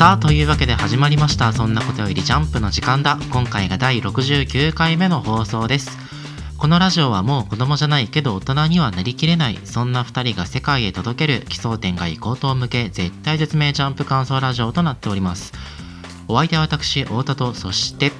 さあというわけで始まりました。そんなことよりジャンプの時間だ。今回が第69回目の放送です。このラジオはもう子供じゃないけど大人にはなりきれない。そんな2人が世界へ届ける。奇想天外高等向け。絶対絶命ジャンプ感想ラジオとなっております。お相手は私太田とそして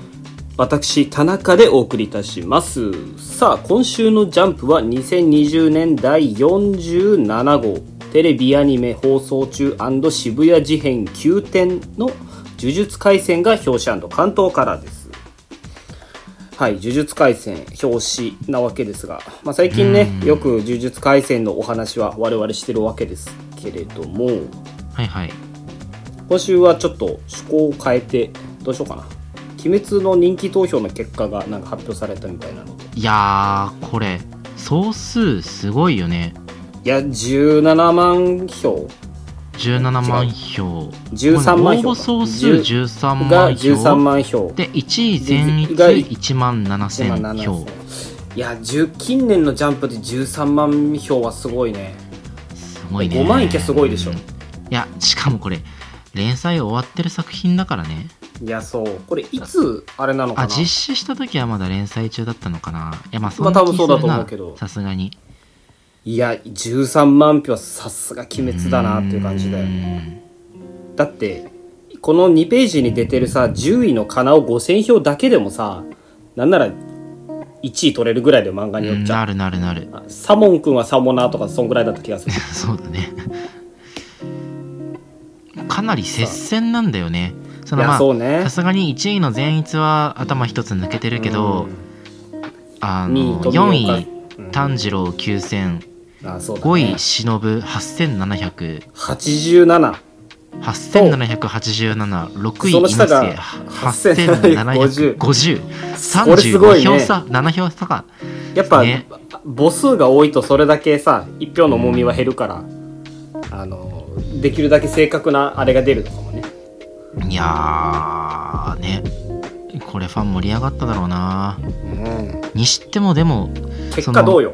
私田中でお送りいたします。さあ今週のジャンプは2020年第47号。テレビアニメ放送中渋谷事変9点の呪術廻戦が表紙関東からです。はい呪術廻戦表紙なわけですが、まあ、最近ねよく呪術廻戦のお話は我々してるわけですけれども。はいはい。今週はちょっと趣向を変えてどうしようかな。鬼滅の人気投票の結果がなんか発表されたみたいなので。いやーこれ総数すごいよねいや17万票。17万票。13万票応募総数13万票。が13万票。で1位全域1万7000票。いや近年のジャンプで13万票はすごいね。すごいね。5万いけすごいでしょ、いやしかもこれ連載終わってる作品だからね。いやそう。これいつあれなのかな？あ実施した時はまだ連載中だったのかな。いやまあそんな気するなさすがにいや13万票はさすが鬼滅だなっていう感じだよだってこの2ページに出てるさ10位のかなを5000票だけでもさなんなら1位取れるぐらいで漫画によっちゃなるなるなる。サモン君はサモナーとかそんぐらいだった気がする。そうだね。かなり接戦なんだよね。そのまあさすがに1位の善逸は頭一つ抜けてるけど、あの4位炭治郎9000、あそうね、5位忍8787 87 8787、6位、猪瀬、8750、35票差、7票差か。やっぱ、ね、母数が多いとそれだけさ、1票の重みは減るから、あの、できるだけ正確なあれが出るのかもね。いやね、これファン盛り上がっただろうな。うん、にしてもでも、結果どうよ？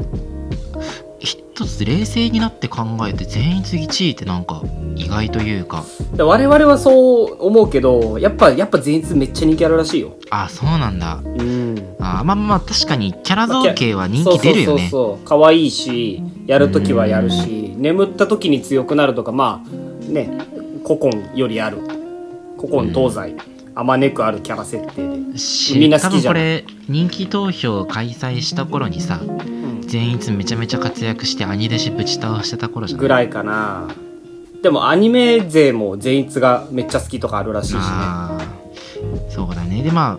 一つ冷静になって考えて全員1位ってなんか意外というか。我々はそう思うけどやっぱやっぱ全員めっちゃ人気あるらしいよ。あそうなんだ。うん。あまあまあ確かにキャラ造形は人気出るよね、そうそうそう可愛いしやるときはやるし眠った時に強くなるとかまあね古今よりある。古今東西、あまねくあるキャラ設定で。みんな好きじゃん。これ人気投票開催した頃にさ、善逸めちゃめちゃ活躍して兄弟子ぶち倒してた頃じゃぐらいかな。でもアニメ勢も善逸がめっちゃ好きとかあるらしいしね。そうだね。でまあ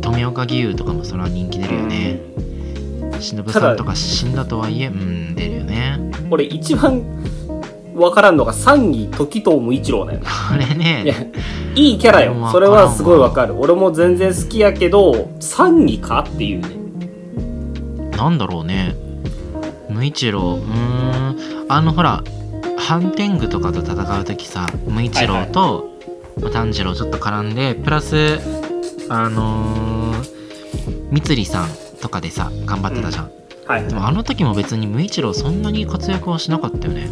富岡義勇とかもそれは人気出るよね。忍さんとか死んだとはいえうん出るよね。俺一番分からんのが3位時藤無一郎だよね。これねいいキャラよ。それはすごい分かる。俺も全然好きやけど3位かっていうね。なんだろうね。無一郎。うん。あのほらハンテングとかと戦う時さ無一郎と、炭治郎ちょっと絡んでプラスあのー、三りさんとかでさ頑張ってたじゃん、うん。はい、でもあの時も別に無一郎そんなに活躍はしなかったよね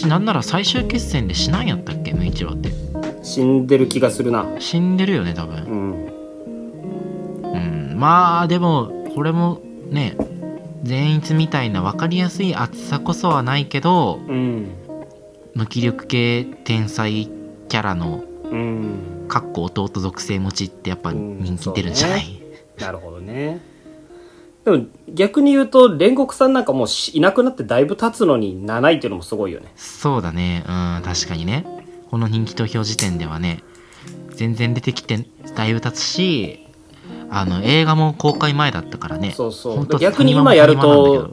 しなんなら最終決戦でしないやったっけ？無一郎って。死んでる気がするな。死んでるよね多分。うん。まあでもこれもね善逸みたいな分かりやすい厚さこそはないけど、うん、無気力系天才キャラの、うん、かっこ弟属性持ちってやっぱ人気出るんじゃない、なるほどねでも逆に言うと煉獄さんなんかもういなくなってだいぶ経つのに7位っていうのもすごいよね。そうだね。うん確かにね。この人気投票時点ではね全然出てきてだいぶ経つしあの映画も公開前だったからね。そうそう。逆に今やると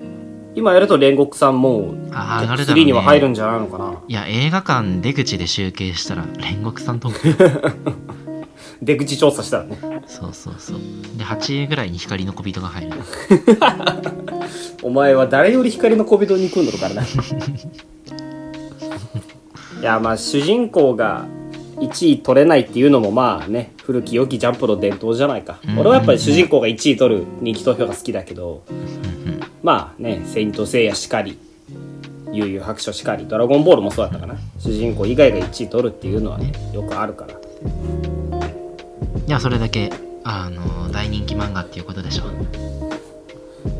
今やると煉獄さんもう、ね、3には入るんじゃないのかな。いや映画館出口で集計したら煉獄さんと 出口調査したらね。そうそうそう。で8位ぐらいに光の小人が入る。お前は誰より光の小人に来んのからな。いやまあ主人公が1位取れないっていうのもまあね古き良きジャンプの伝統じゃないか、俺はやっぱり主人公が1位取る人気投票が好きだけど、まあね「セイント・セイヤ」しかり「悠々白書しかりドラゴンボールもそうだったかな。主人公以外が1位取るっていうのはねよくあるからいやそれだけあの大人気漫画っていうことでしょ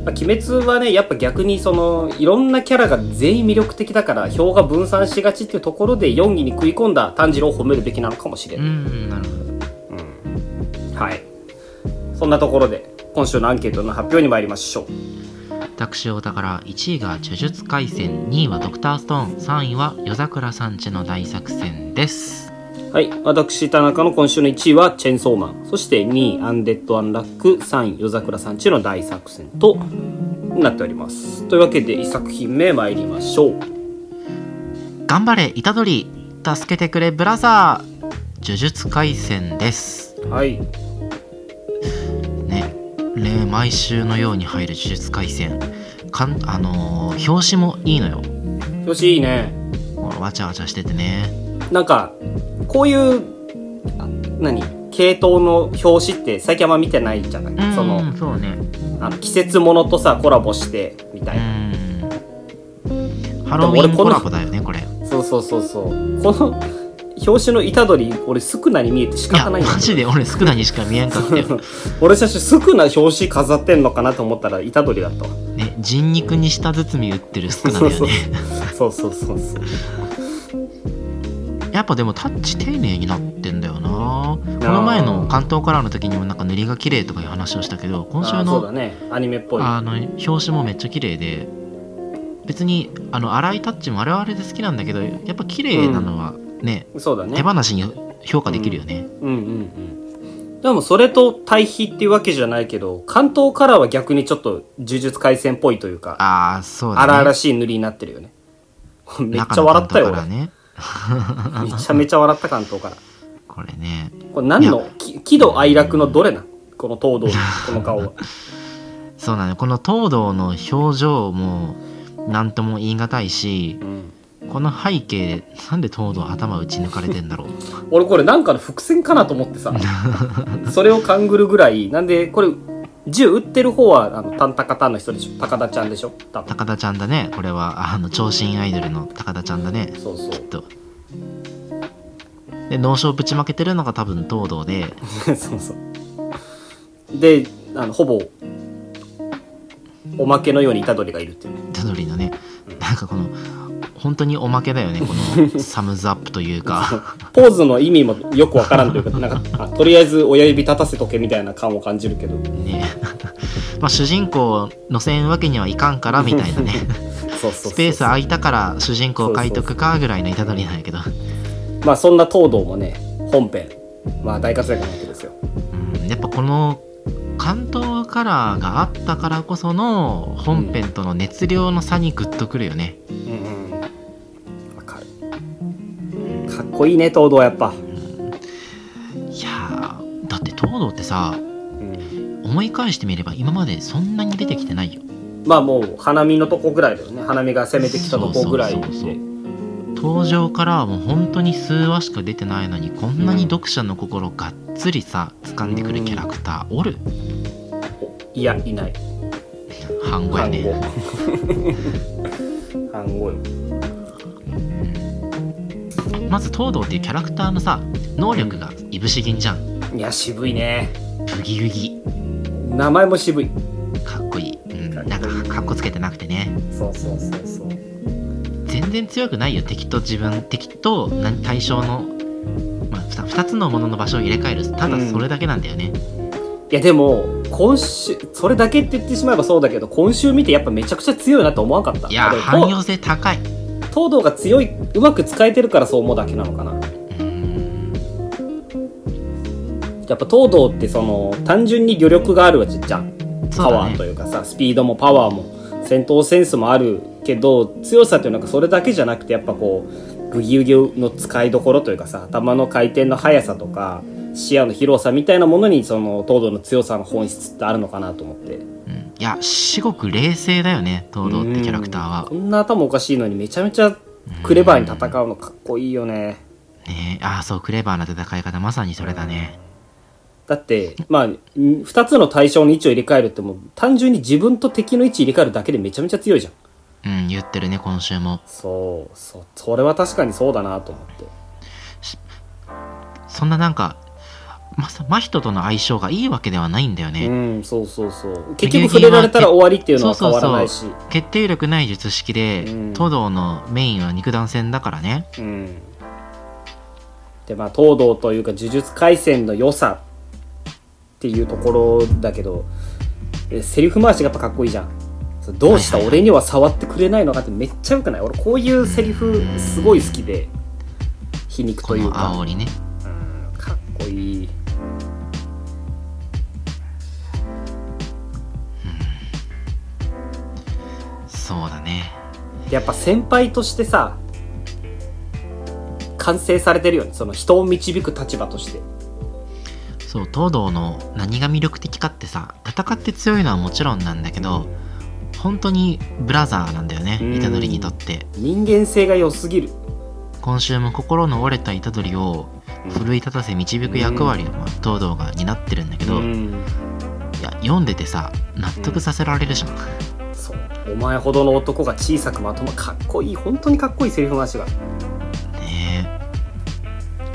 まあ鬼滅はねやっぱ逆にそのいろんなキャラが全員魅力的だから票が分散しがちっていうところで4位に食い込んだ炭治郎を褒めるべきなのかもしれうない、んなるほど。はい。そんなところで今週のアンケートの発表に参りましょう。私お宝1位が呪術廻戦2位はドクターストーン3位は夜桜さんちの大作戦ですはい。私田中の今週の1位はチェンソーマン。そして2位アンデッド・アンラック。3位夜桜さんちの大作戦となっております。というわけで1作品目参りましょう。頑張れ虎杖助けてくれブラザー呪術廻戦です。はい。ねね毎週のように入る呪術廻戦。かんあのー表紙もいいのよ。よしいいね。わちゃわちゃしててね。なんかこういうあ何？系統の表紙って最近あんま見てないじゃない、うん。そのそうね。あの季節ものとさコラボしてみたういな、ん。ハロウィンコラボだよねこれ。いそうそうそうそう。この表紙の虎杖俺スクナに見えて仕や方ないんだマジで俺スクナにしか見えんかったよ。俺最初スクナ表紙飾ってんのかなと思ったら虎杖だったわ。ね人肉に舌包み売ってるスクナだよね。そうそうそうそうやっぱでもタッチ丁寧になってんだよな。この前の関東カラーの時にもなんか塗りが綺麗とかいう話をしたけど今週のね。アニメっぽい。あの表紙もめっちゃ綺麗で別にあの粗いタッチもあれはあれで好きなんだけどやっぱ綺麗なのはね、そうだね。手放しに評価できるよね、うんうんうん。でもそれと対比っていうわけじゃないけど関東カラーは逆にちょっと呪術廻戦っぽいというかああそうだね。荒々しい塗りになってるよね。めっちゃ笑ったよ俺。関東カラーね めちゃめちゃ笑った関東から。これね。これ何のき喜怒哀楽のどれなん？この東堂のこの顔は。そうなのよ。この東堂の表情も何とも言い難いしうん。この背景なんで東堂頭打ち抜かれてんだろう？俺これなんかの伏線かなと思ってさ。それを勘ぐるぐらいなんでこれ銃撃ってる方はあのタンタカタンの人でしょ？高田ちゃんでしょ？多分。高田ちゃんだね。これはあの長身アイドルの高田ちゃんだね。そうそう。きっと。で脳症ぶちまけてるのが多分東堂で。そうそう。であのほぼおまけのように虎杖がいるっていう。ね虎杖のね。なんかこの本当におまけだよね このサムズアップというか。ポーズの意味もよくわからんというかなんかあとりあえず親指立たせとけみたいな感を感じるけど。ね。まあ主人公を乗せんわけにはいかんからみたいなね。スペース空いたから主人公書いとくかぐらいの虎杖なんやけど。まあそんな東堂もね本編まあ大活躍なわけですよ。うん。やっぱこの関東カラーがあったからこその本編との熱量の差にグッとくるよね、うんうんこいいね東堂やっぱ、いやーだって東堂ってさうん、思い返してみれば今までそんなに出てきてないよ。まあもう花見のとこぐらいだよね。花見が攻めてきたとこぐらいで。登場からはもう本当に数話しか出てないのにこんなに読者の心がっつりさ掴んでくるキャラクターおる？おいやいない。半語やね。半語よまず東堂っていうキャラクターのさ能力がいぶし銀じゃん。いや渋いね。ブギウギ。名前も渋い。かっこいい、うん、なんかかっこつけてなくてね。そうそうそうそう。全然強くないよ。敵と自分。敵と何対象の、まあ、2, つのものの場所を入れ替える。ただそれだけなんだよね、いやでも今週それだけって言ってしまえばそうだけど今週見てやっぱめちゃくちゃ強いなと思わなかった。いや俺汎用性高い東堂が強いうまく使えてるからそう思うだけなのかな。やっぱ東堂ってその単純に余力があるわけじゃん。パワーというかさスピードもパワーも戦闘センスもあるけど強さっていうのがそれだけじゃなくてやっぱこうブギウギの使いどころというかさ頭の回転の速さとか視野の広さみたいなものにその東堂の強さの本質ってあるのかなと思って。うん。いや至極冷静だよね東堂ってキャラクターは。こんな頭おかしいのにめちゃめちゃクレバーに戦うのかっこいいよね。ねえ。ああそうクレバーな戦い方まさにそれだね。だってまあ2つの対象の位置を入れ替えるってもう単純に自分と敵の位置入れ替えるだけでめちゃめちゃ強いじゃん。うん言ってるね今週も。そうそうそれは確かにそうだなと思って。そんななんかまさ真人との相性がいいわけではないんだようね、んそうそうそう。結局触れられたら終わりっていうのは変わらないし。決定力ない術式で、うん。東堂のメインは肉弾戦だからね。うん。でまあ東堂というか呪術廻戦の良さっていうところだけどえセリフ回しがやっぱかっこいいじゃん。そうどうした？俺には触ってくれないのかってめっちゃよくない？俺こういうセリフすごい好きで皮肉ことのいうか。煽りね。うんかっこいいそうだね。やっぱ先輩としてさ完成されてるよね。その人を導く立場として。そう東堂の何が魅力的かってさ戦って強いのはもちろんなんだけど本当にブラザーなんだよねうん。虎杖にとって。人間性が良すぎる。今週も心の折れた虎杖を奮い立たせ導く役割を、まあ東堂が担ってるんだけど、いうん。や読んでてさ納得させられるじゃん、お前ほどの男が小さくまとまかっこいい本当にかっこいいセリフ回しが。ね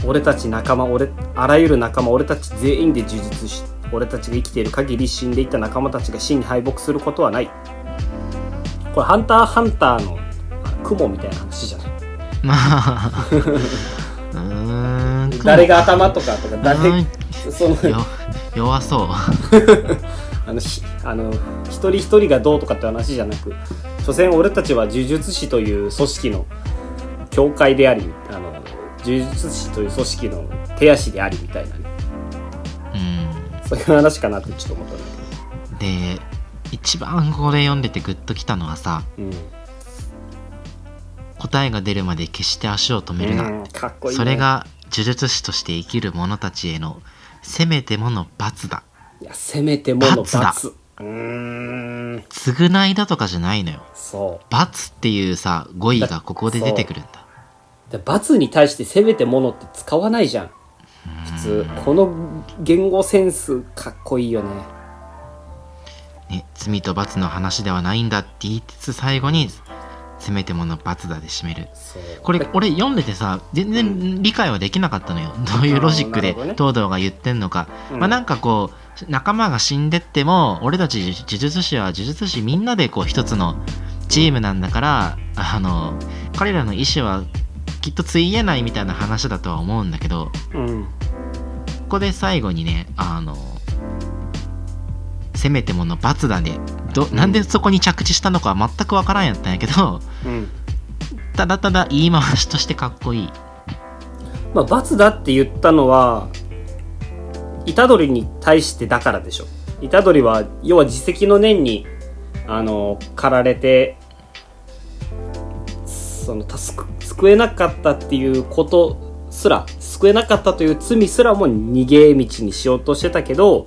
俺たち仲間俺あらゆる仲間俺たち全員で呪術師俺たちが生きている限り死んでいった仲間たちが死に敗北することはない。これ「ハンターハンターの」あ雲みたいな話じゃないえまあ。うーん。誰が頭とかとか誰うん。そのよ弱そう あのひあの一人一人がどうとかって話じゃなく所詮俺たちは呪術師という組織の教会でありあの呪術師という組織の手足でありみたいなね。うん。そういう話かなってちょっと思ったんだで一番これ読んでてグッときたのはさけど答えが出るまで決して足を止めるな、うんかっこいい、ね、それが呪術師として生きる者たちへのせめてもの罰だいやせめてもの罰だ。罰。うーん。償いだとかじゃないのよ。そ罰っていうさ語彙がここで出てくるんだ。う。で罰に対してせめてものって使わないじゃん。普通この言語センスかっこいいよね。ね、罪と罰の話ではないんだって言いつつ最後にせめてもの罰だで締める。これ俺読んでてさ全然理解はできなかったのよ。どういうロジックで東堂が言ってんのか、うん。まあなんかこう仲間が死んでっても俺たち呪術師は呪術師みんなでこう一つのチームなんだからあの彼らの意思はきっとついえないみたいな話だとは思うんだけどうんここで最後にねあのせめてもの罰だね。どうん。なんでそこに着地したのかは全くわからんやったんやけどうん。ただただ言い回しとしてかっこいい。まあ罰だって言ったのは虎杖に対してだからでしょ。虎杖は要は自責の念にあの駆られてその助救えなかったっていうことすら救えなかったという罪すらも逃げ道にしようとしてたけど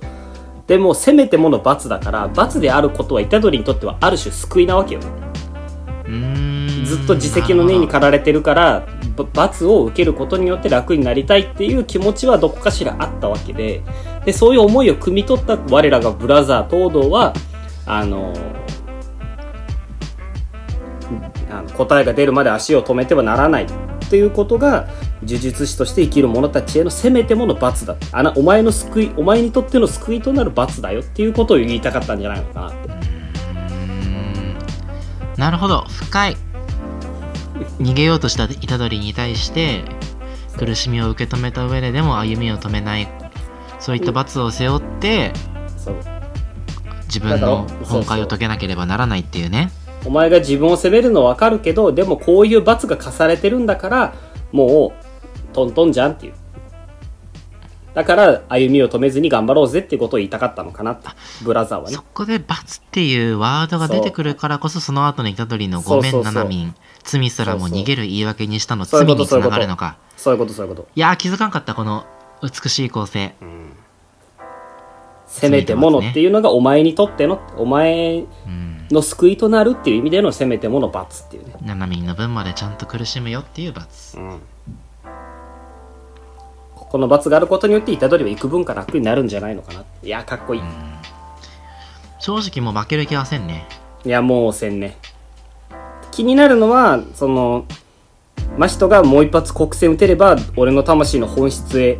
でもせめてもの罰だから罰であることは虎杖にとってはある種救いなわけよずっと自責の念に駆られてるからば罰を受けることによって楽になりたいっていう気持ちはどこかしらあったわけででそういう思いを汲み取った我らがブラザー東堂はあのあの答えが出るまで足を止めてはならないっていうことが呪術師として生きる者たちへのせめてもの罰だあなお前の救いお前にとっての救いとなる罰だよっていうことを言いたかったんじゃないのかなって。なるほど。深い。逃げようとした虎杖に対して苦しみを受け止めた上ででも歩みを止めない。そういった罰を背負って自分の本会を解けなければならないっていうね。お前が自分を責めるのはわかるけど、でもこういう罰が課されてるんだから、もう、トントンじゃんっていう。だから、歩みを止めずに頑張ろうぜってことを言いたかったのかなって、ブラザーはねそ。こで罰っていうワードが出てくるからこそその後の虎杖のごめんそうそうそうななみん罪すらも逃げる言い訳にしたの罪につながるのかそういうこと、そういうこと。いやー気づかんかったこの美しい構成せめてものっていうのがお前にとっての、お前うんの救いとなるっていう意味でのせめてもの罰っていうね。ななみんの分までちゃんと苦しむよっていう罰この罰があることによって、虎杖は幾分か楽になるんじゃないのかな。いや、かっこいい。正直もう負ける気はせんねいや、もうせんね。気になるのはその真人がもう一発国戦打てれば俺の魂の本質へ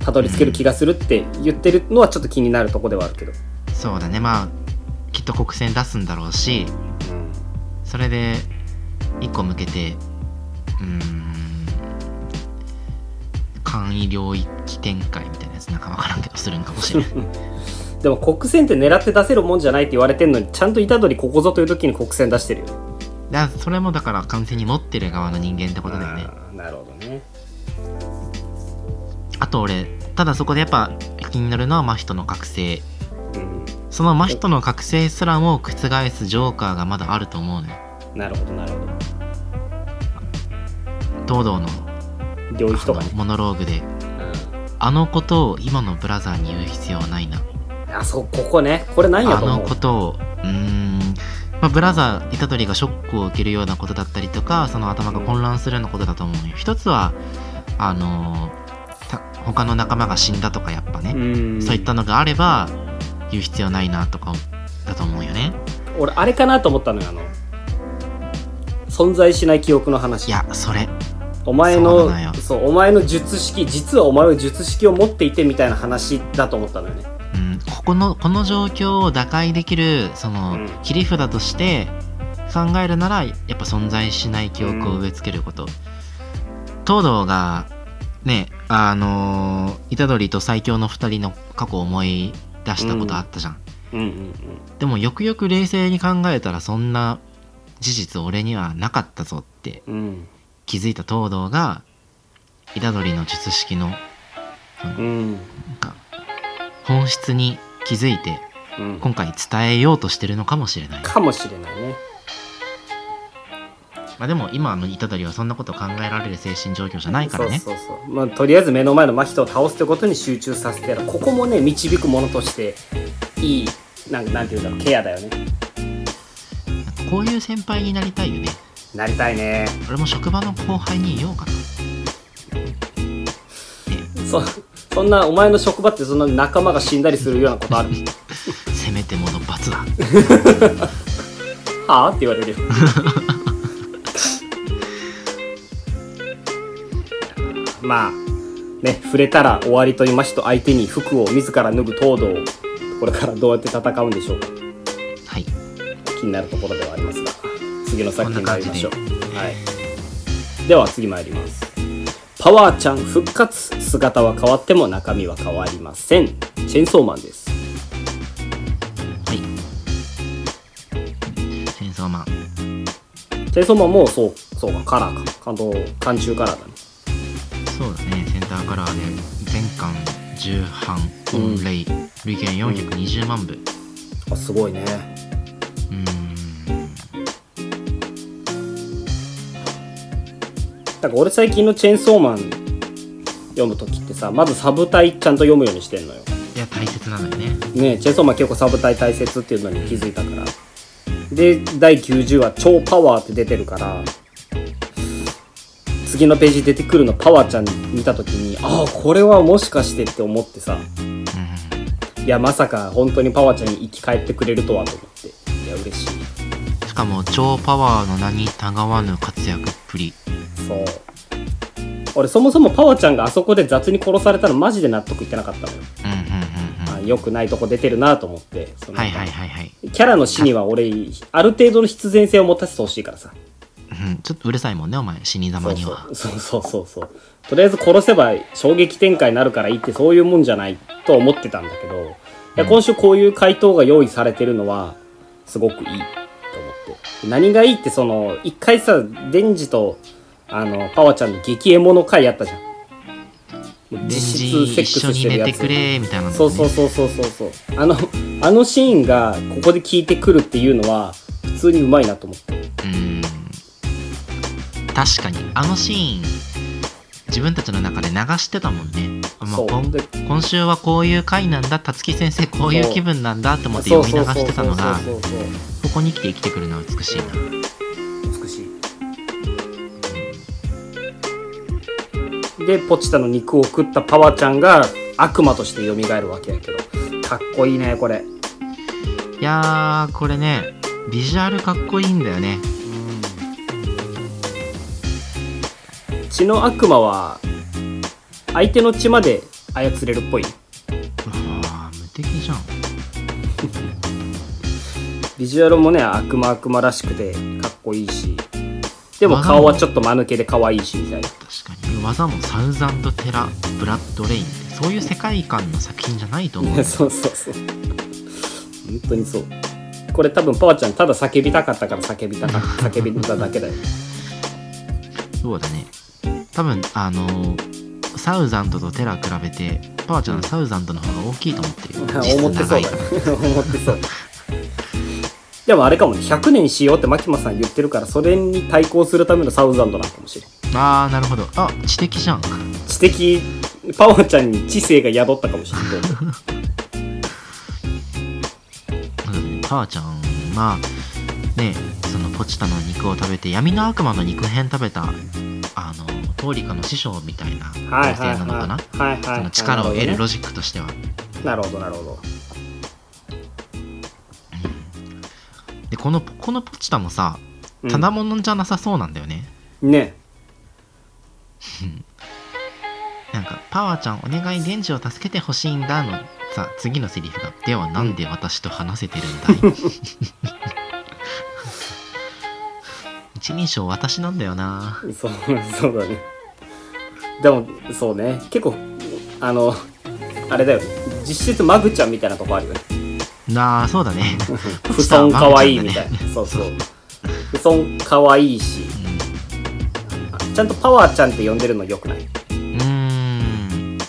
たどり着ける気がするって言ってるのはちょっと気になるとこではあるけど、そうだねまあきっと国戦出すんだろうしそれで一個向けてうーん簡易領域展開みたいなやつなんか分からんけどするんかもしれない でも国戦って狙って出せるもんじゃないって言われてんのにちゃんと虎杖ここぞという時に国戦出してるよ。ねだそれもだから完全に持ってる側の人間ってことだよね。なるほどね。あと俺ただそこでやっぱ気になるのは真人の覚醒。うん。その真人の覚醒すらも覆すジョーカーがまだあると思うのよなるほどなるほ東堂のど領域とかね。あのモノローグで。あのことを今のブラザーに言う必要はないな。あそうここね。これ何やあのと思う。ことをうーん、まあ、ブラザー虎杖がショックを受けるようなことだったりとかその頭が混乱するようなことだと思うよ。一つはあのた他の仲間が死んだとかやっぱね、うん。そういったのがあれば言う必要ないなとかだと思うよね。俺あれかなと思ったのよあの。存在しない記憶の話。いやそれお前そうのそうお前の術式実はお前は術式を持っていてみたいな話だと思ったのよね。うん、ここのこの状況を打開できるその、うん。切り札として考えるならやっぱ存在しない記憶を植え付けること、東堂がねあのー虎杖と最強の2人の過去を思い出したことあったじゃん、うん。うんでもよくよく冷静に考えたらそんな事実俺にはなかったぞってうんうん気づいた東堂が虎杖の術式のうん。なんか本質に気づいてうん。今回伝えようとしてるのかもしれない、かもしれないね。まあ、でも今の虎杖はそんなこと考えられる精神状況じゃないからね。そうそうそう。まあとりあえず目の前の真人を倒すってことに集中させてやるここもね導くものとしていいなんなんていうんだろうケアだよね。こういう先輩になりたいよねなりたいね。俺も職場の後輩に言おうかなそそんなお前の職場ってそんな仲間が死んだりするようなことある？せめてもの罰だ。はあって言われるよ。まあね触れたら終わりと言いましと相手に服を自ら脱ぐ東堂これからどうやって戦うんでしょうか。はい。気になるところではありますが次の作品に参りましょう。はい、では次参ります。パワーちゃん復活。姿は変わっても中身は変わりません。チェンソーマンです。はい。戦争マン。チェンソーマンもそうそうかカラーか。関東寒中カラーだね。そうだね。センターカラーで全巻重版御礼、累計420万部。あすごいねなんか俺最近のチェーンソーマン読む時ってさまずサブタイちゃんと読むようにしてんのよ。いや大切なのよね。ねチェーンソーマン結構サブタイ大切っていうのに気づいたから。で第90話「超パワー」って出てるから次のページ出てくるのパワーちゃん見た時にああこれはもしかしてって思ってさ。うん。いやまさか本当にパワーちゃんに生き返ってくれるとはと思って。いや嬉しい。しかも超パワーの名にたがわぬ活躍っぷりそう。俺そもそもパワーちゃんがあそこで雑に殺されたのマジで納得いってなかったのよ。うんうんうんうん。あ良くないとこ出てるなと思って。そのはいはいはい。はい、キャラの死には俺ある程度の必然性を持たせてほしいからさ。うん、ちょっとうるさいもんねお前。死に様には。そうそうそうそうとりあえず殺せば衝撃展開になるからいいってそういうもんじゃないと思ってたんだけどいや今週こういう回答が用意されてるのはすごくいいと思って。何がいいってその一回さデンジとあのパワちゃんの激エモの回あったじゃん。実ジ質セックス一緒に寝してるやつ。てくれみたいなのね。そうそうそうそうそうそう。あのあのシーンがここで効いてくるっていうのは普通にうまいなと思ってうん。確かに。あのシーン自分たちの中で流してたもんね、まあ、今週はこういう回なんだ。辰木先生こういう気分なんだと思って読み流してたのがここに来て生きてくるのは美しいなでポチタの肉を食ったパワちゃんが悪魔として蘇るわけやけど。かっこいいねこれ。いやこれねビジュアルかっこいいんだよね。血の悪魔は相手の血まで操れるっぽい。あ無敵じゃん。ビジュアルもね悪魔悪魔らしくてかっこいいし。でも顔はちょっと間抜けで可愛いしみたいな。確かに。技もサウザンド・テラ・ブラッド・レインってそういう世界観の作品じゃないと思う そうそうそう。本当にそう。これ多分パワちゃんただ叫びたかったから叫びたかった 叫びただけだよ。そうだね。多分あのーサウザンドとテラ比べてパワちゃんはサウザンドの方が大きいと思ってるよ。実 思ってそうだ思ってそうでもあれかもね。100年しようって牧間さん言ってるからそれに対抗するためのサウザンドなのかもしれん。ああなるほど。あ知的じゃん。知的パワちゃんに知性が宿ったかもしれないう？んパワちゃんはねそのポチタの肉を食べて闇の悪魔の肉片食べたあのトーリカの師匠みたいなはい女性なのかな？はいはいはいその力を得るロなジックとしてはるほどねなるほどでこのこのポチタもさうん。ただものじゃなさそうなんだよね、ね。なんか「パワーちゃんお願いデンジを助けてほしいんだ」のさ次のセリフが「ではなんで私と話せてるんだい」一人称私なんだよな。そうそうだね。でもそうね。結構あのあれだよね。実質マグちゃんみたいなとこあるよねなあそうだね。不損かわいいみたいな、そうそう。不損かわいいし。ちゃんとパワーちゃんって呼んでるのよくない？うーん。ね。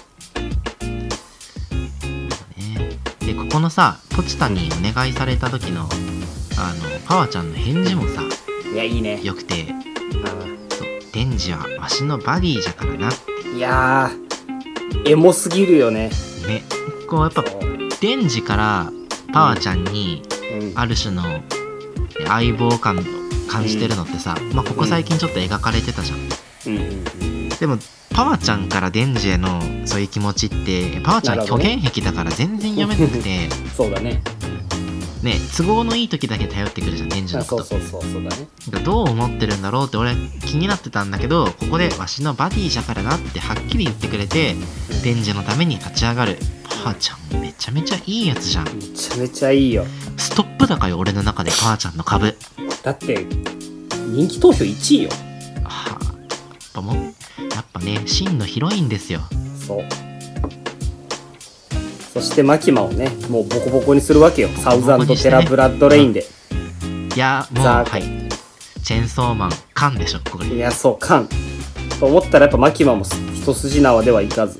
でここのさポチタにお願いされた時のあのパワちゃんの返事もさいやいいね。よくて。あそう「デンジはわしのバディじゃからな」ーいやーエモすぎるよね。ね。こうやっぱデンジからパワちゃんにうん。ある種の相棒感を感じてるのってさ、まあ、ここ最近ちょっと描かれてたじゃん、でもパワちゃんからデンジへのそういう気持ちってパワちゃん虚言癖だから全然読めなくて。そうだね。ね都合のいい時だけ頼ってくるじゃんデンジあのこと。そうそうそうそうだね。どう思ってるんだろうって俺気になってたんだけどここでわしのバディじゃからなってはっきり言ってくれてデンジのために立ち上がるパワちゃんめちゃめちゃいいやつじゃん。めちゃめちゃいいよ。ストップ高よ俺の中でパワちゃんの株。だって人気投票1位よ。はあ、やっぱもやっぱね真のヒロインですよ。そう。そしてマキマをねもうボコボコにするわけよ。サウザンド・テラ・ブラッドレインで。いやもうはい。チェーンソーマンカンでしょこれいやそうカン。と思ったらやっぱマキマも一筋縄ではいかず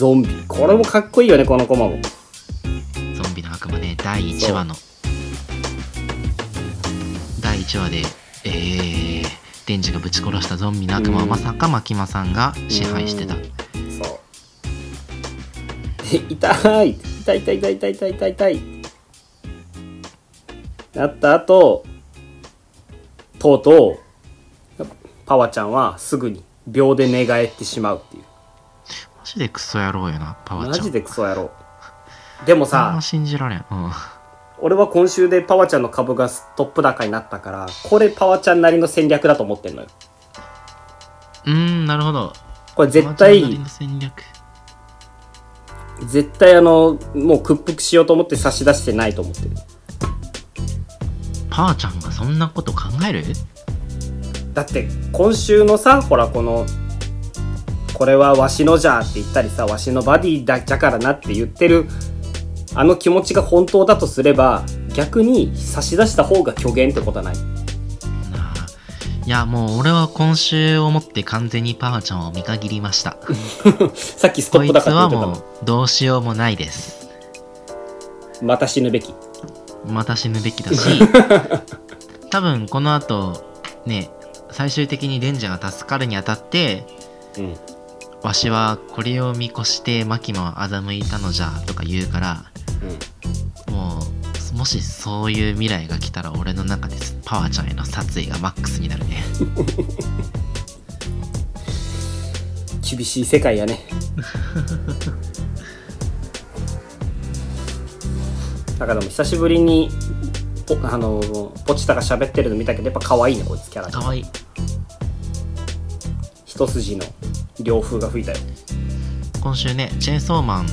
ゾンビ。これもかっこいいよねこのコマも。ゾンビの悪魔ね。第1話の。第1話でえー、デンジがぶち殺したゾンビの悪魔をうん。まさかマキマさんが支配してた。そうで痛い痛い。痛い痛い痛い痛い痛い痛い。なった後とうとうパワちゃんはすぐに秒で寝返ってしまうっていう。マジでクソ野郎やなパワちゃん。マジでクソ野郎。でもあんさま信じられん。うん。俺は今週でパワちゃんの株がトップ高になったからこれパワちゃんなりの戦略だと思ってんのよ。うーんなるほど。これ絶パワちゃんなり対の戦略。絶対あのもう屈服しようと思って差し出してないと思ってる。パワちゃんがそんなこと考える？だって今週のさほらこのこれはわしのじゃって言ったりさわしのバディだじゃからなって言ってるあの気持ちが本当だとすれば逆に差し出した方が虚言ってことはない。いやもう俺は今週をもって完全にパワちゃんを見限りました。さっきストップだこいつはからって言ってもうどうしようもないです。また死ぬべき。また死ぬべきだし。多分この後ね最終的にデンジャーが助かるにあたってうんわしはこれを見越してマキマを欺いたのじゃとか言うからもうもしそういう未来が来たら俺の中でパワーちゃんへの殺意がマックスになるね。厳しい世界やね。だからでも久しぶりにポあのポチタが喋ってるの見たけどやっぱ可愛いねこいつキャラかわいい。一筋の涼風が吹いたよ。今週ねチェーンソーマン。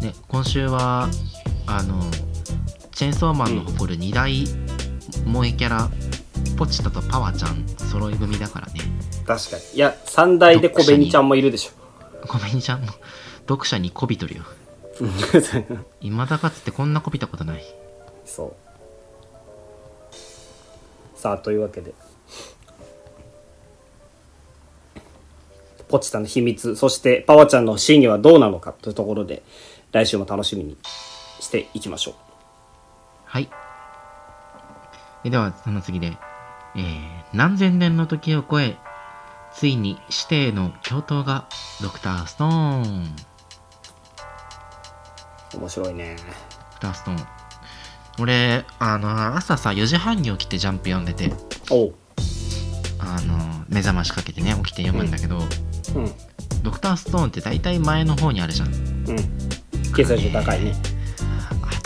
ね今週はあのチェーンソーマンの誇る2大萌えキャラ、ポチタとパワちゃん揃い踏みだからね。確かに。いや三大で小紅ちゃんもいるでしょ。ごめんちゃんも。読者にこびとるよ。未だかつてこんなこびたことない。そう。さあというわけでポチタの秘密そしてパワちゃんの真偽はどうなのかというところで来週も楽しみにしていきましょう。はい。えではその次で、えー、何千年の時を超えついに指定の教頭がドクターストーン。面白いね。ドクターストーン。俺あの朝さ4時半に起きてジャンプ読んでて。おう。あの目覚ましかけてね起きて読むんだけど、うんドクターストーンって大体前の方にあるじゃん。うん。掲載数高いね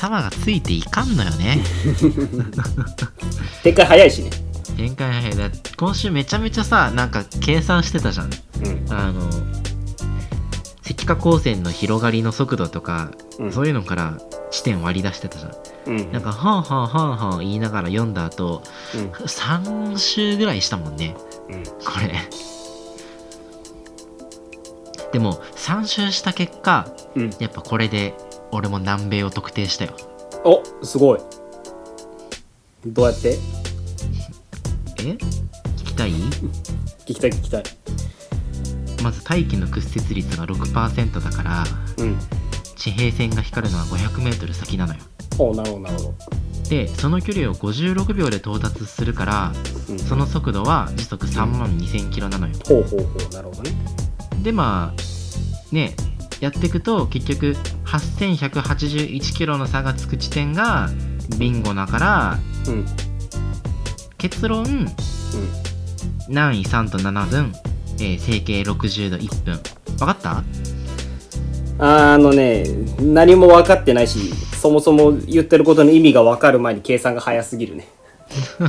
頭がついていかんのよね。展開早いしね。展開早い。だ今週めちゃめちゃさなんか計算してたじゃん。うん。あの石化光線の広がりの速度とか、うん。そういうのから地点割り出してたじゃん。うん。なんかはんはんはんはん言いながら読んだ後3週ぐらいしたもんね。うんうん。これでも3周した結果うん。やっぱこれで俺も南米を特定したよ。おすごい。どうやって？え？聞きたい？聞きたい聞きたい。まず大気の屈折率が6%だからうん。地平線が光るのは 500m 先なのよ。おなるほどなるほど。でその距離を56秒で到達するからうん。その速度は時速3万2000キロなのよ。ほうほうほうなるほどねでまあねやっていくと結局8181キロの差がつく地点がビンゴだからうん。うん。結論南緯3と7分、えー整形60度1分。分かった？あのね何も分かってないしそもそも言ってることの意味が分かる前に計算が早すぎるね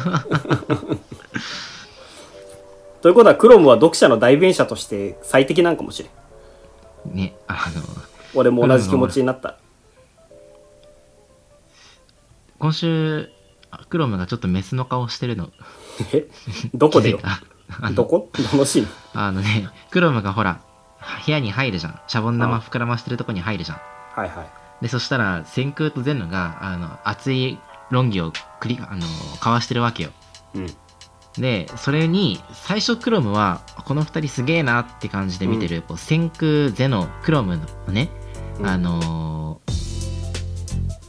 ということはクロムは読者の代弁者として最適なんかもしれん。ねあの俺も同じ気持ちになった。今週あクロムがちょっとメスの顔してるの。え？どこでよ？どこ？どのシーン？あのねクロムがほら部屋に入るじゃん。シャボン玉うん膨らましてるとこに入るじゃん。はいはい。でそしたら千空とゼノがあの熱い論議を繰りあの交わしてるわけよ。うんでそれに最初クロムはこの2人すげえなって感じで見てる、こう千空ゼノクロムのね、うん。あのー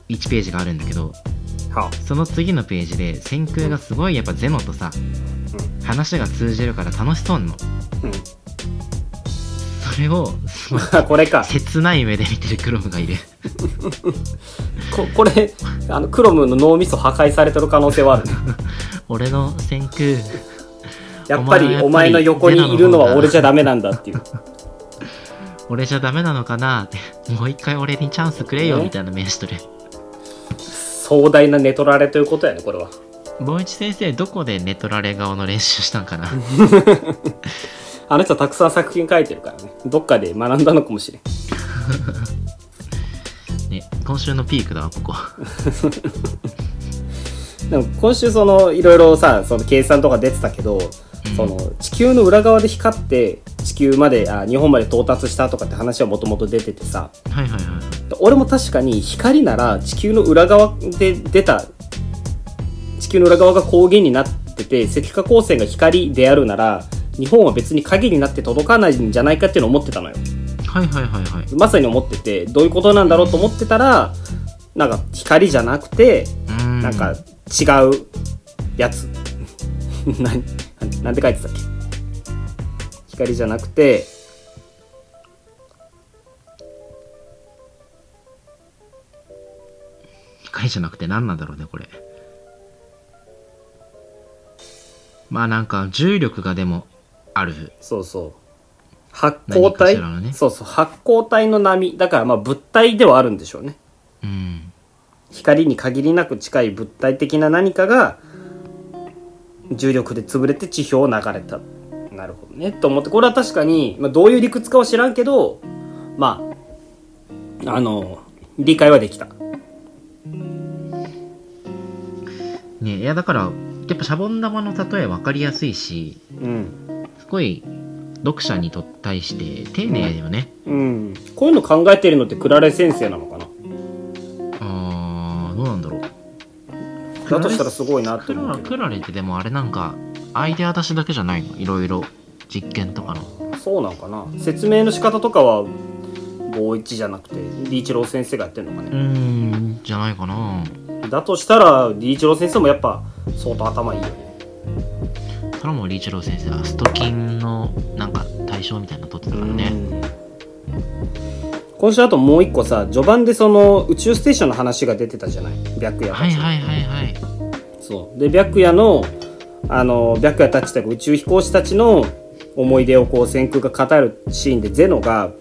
1ページがあるんだけどはその次のページで千空がすごいやっぱゼノとさ話が通じるから楽しそうなの。うん。それを これか。切ない目で見てるクロムがいるここれあのクロムの脳みそ破壊されてる可能性はあるね。俺の千空やっぱりおお前の横にいるのは俺じゃダメなんだっていう。俺じゃダメなのかな。ってもう一回俺にチャンスくれよね。みたいな目しとる。壮大な寝取られということやねこれは。坊一先生どこでネトラレ顔の練習したんかな。あの人たくさん作品書いてるからね。どっかで学んだのかもしれん。ね今週のピークだわここ。でも今週そのいろいろさその計算とか出てたけど、その地球の裏側で光って地球まであ日本まで到達したとかって話はもともと出ててさ。はいはいはいはい。俺も確かに光なら地球の裏側で出た地球の裏側が光源になってて赤化光線が光であるなら日本は別に影になって届かないんじゃないかっていうのを思ってたのよはいはいはいはい。まさに思っててどういうことなんだろうと思ってたらなんか光じゃなくてん。なんか違うやつ。なんなんて書いてたっけ？光じゃなくて光じゃなくて何なんだろうねこれ。まあなんか重力がでもある。そうそう発光体、ね。そうそう発光体の波。だからまあ物体ではあるんでしょうね。うん。光に限りなく近い物体的な何かが重力で潰れて地表を流れた。なるほどね。と思ってこれは確かに、まあ、どういう理屈かは知らんけどまああの理解はできた。ねいやだからやっぱシャボン玉の例え分かりやすいしうん。すごい読者にと対して丁寧だよね、うん。こういうの考えてるのってクラレ先生なのかな？あーどうなんだろう。だとしたらすごいなってクラ思うクラレってでもあれなんかアイデア出しだけじゃないの？いろいろ実験とかの。そうなんかな。説明の仕方とかは坊一じゃなくてリーチロー先生がやってるのかね、んじゃないかな。だとしたらリーチロー先生もやっぱ相当頭いいよねそれもリーチロー先生はストキンのなんか対象みたいなの取ってたからね。今週あともう一個さ序盤でその宇宙ステーションの話が出てたじゃない？白夜はいはいはいはい。そう。で白夜のあの白夜たちというか宇宙飛行士たちの思い出をこう先空が語るシーンでゼノが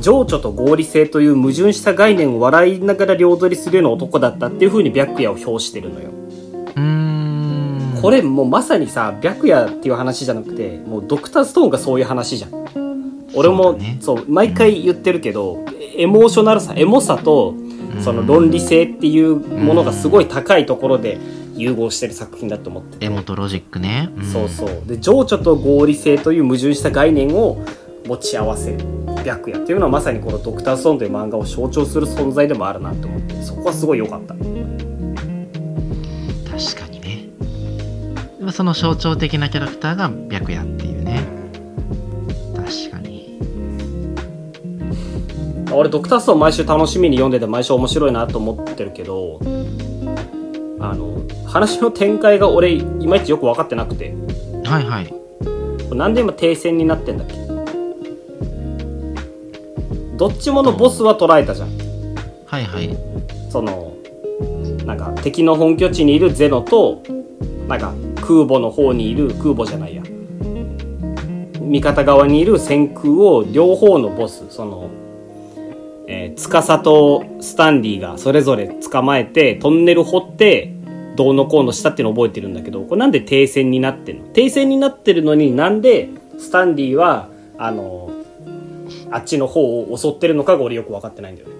情緒と合理性という矛盾した概念を笑いながら両取りするような男だったっていう風に白夜を表してるのよん。これもうまさにさ白夜っていう話じゃなくてもうドクターストーンがそういう話じゃん。俺もそうう,、そだね毎回言ってるけどエモーショナルさエモさとその論理性っていうものがすごい高いところで融合してる作品だと思って。てエモとロジックね、ん。そうそう。で情緒と合理性という矛盾した概念を持ち合わせる白夜っていうのはまさにこの「ドクターストーン」という漫画を象徴する存在でもあるなと思ってそこはすごい良かった。確かまあその象徴的なキャラクターが白夜っていうね。確かに。俺ドクターストーン毎週楽しみに読んでて毎週面白いなと思ってるけどあの話の展開が俺いまいちよく分かってなくて。はいはい。なんで今停戦になってんだっけ？どっちものボスは捉えたじゃん。はいはい。そのなんか敵の本拠地にいるゼノとなんか空母の方にいる空母じゃないや。味方側にいる戦空を両方のボスその、えー、司とスタンリーがそれぞれ捕まえてトンネル掘ってどうのこうのしたっていうのを覚えてるんだけどこれなんで停戦になってんの？停戦になってるのになんでスタンリーはあのあっちの方を襲ってるのかが俺よく分かってないんだよね。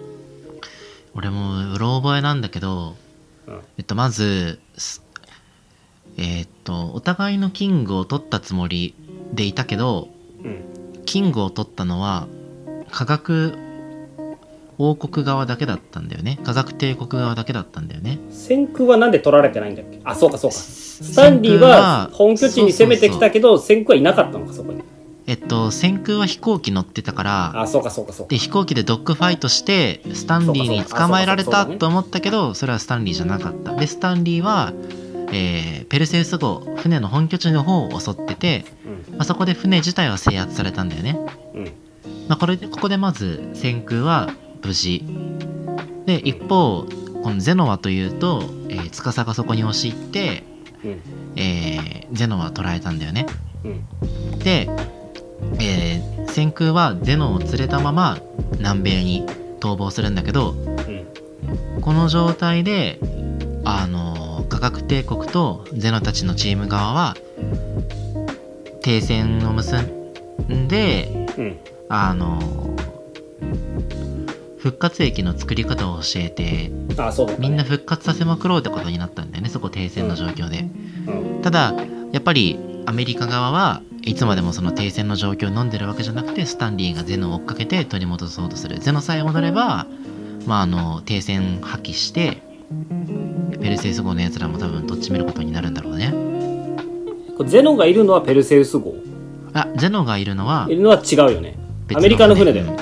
俺もうろ覚えなんだけど、うん。えっとまずすえーっとお互いのキングを取ったつもりでいたけどうん。キングを取ったのは科学王国側だけだったんだよね。科学帝国側だけだったんだよね。先空はなんで取られてないんだっけ？あそうかそうか。スタンリーは本拠地に攻めてきたけど先空はいなかったのかそこに。えっと先空は飛行機乗ってたからあそうかそうかそうか。で飛行機でドッグファイトしてスタンリーに捕まえられたと思ったけどそれはスタンリーじゃなかった。でスタンリーは、えーペルセウス号船の本拠地の方を襲ってて、まあ、そこで船自体は制圧されたんだよね、うん。うんまあ、これでここでまず先空は無事。で一方このゼノワというと、えー、司がそこに押し入って、うん。えーゼノワを捕らえたんだよね。うん。で、えー、先空はゼノを連れたまま南米に逃亡するんだけどうん。この状態であの科学帝国とゼノたちのチーム側は停戦を結んでうん。あの復活液の作り方を教えてあね。みんな復活させまくろうってことになったんだよねそこ停戦の状況で。うん。ただやっぱりアメリカ側はいつまでもその停戦の状況を飲んでるわけじゃなくてスタンリーがゼノを追っかけて取り戻そうとする。ゼノさえ戻ればまああの停戦破棄してペルセウス号のやつらも多分とっちめることになるんだろうね。これゼノがいるのはペルセウス号。あゼノがいるのはいるのは違うよね。別アメリカの船だよね。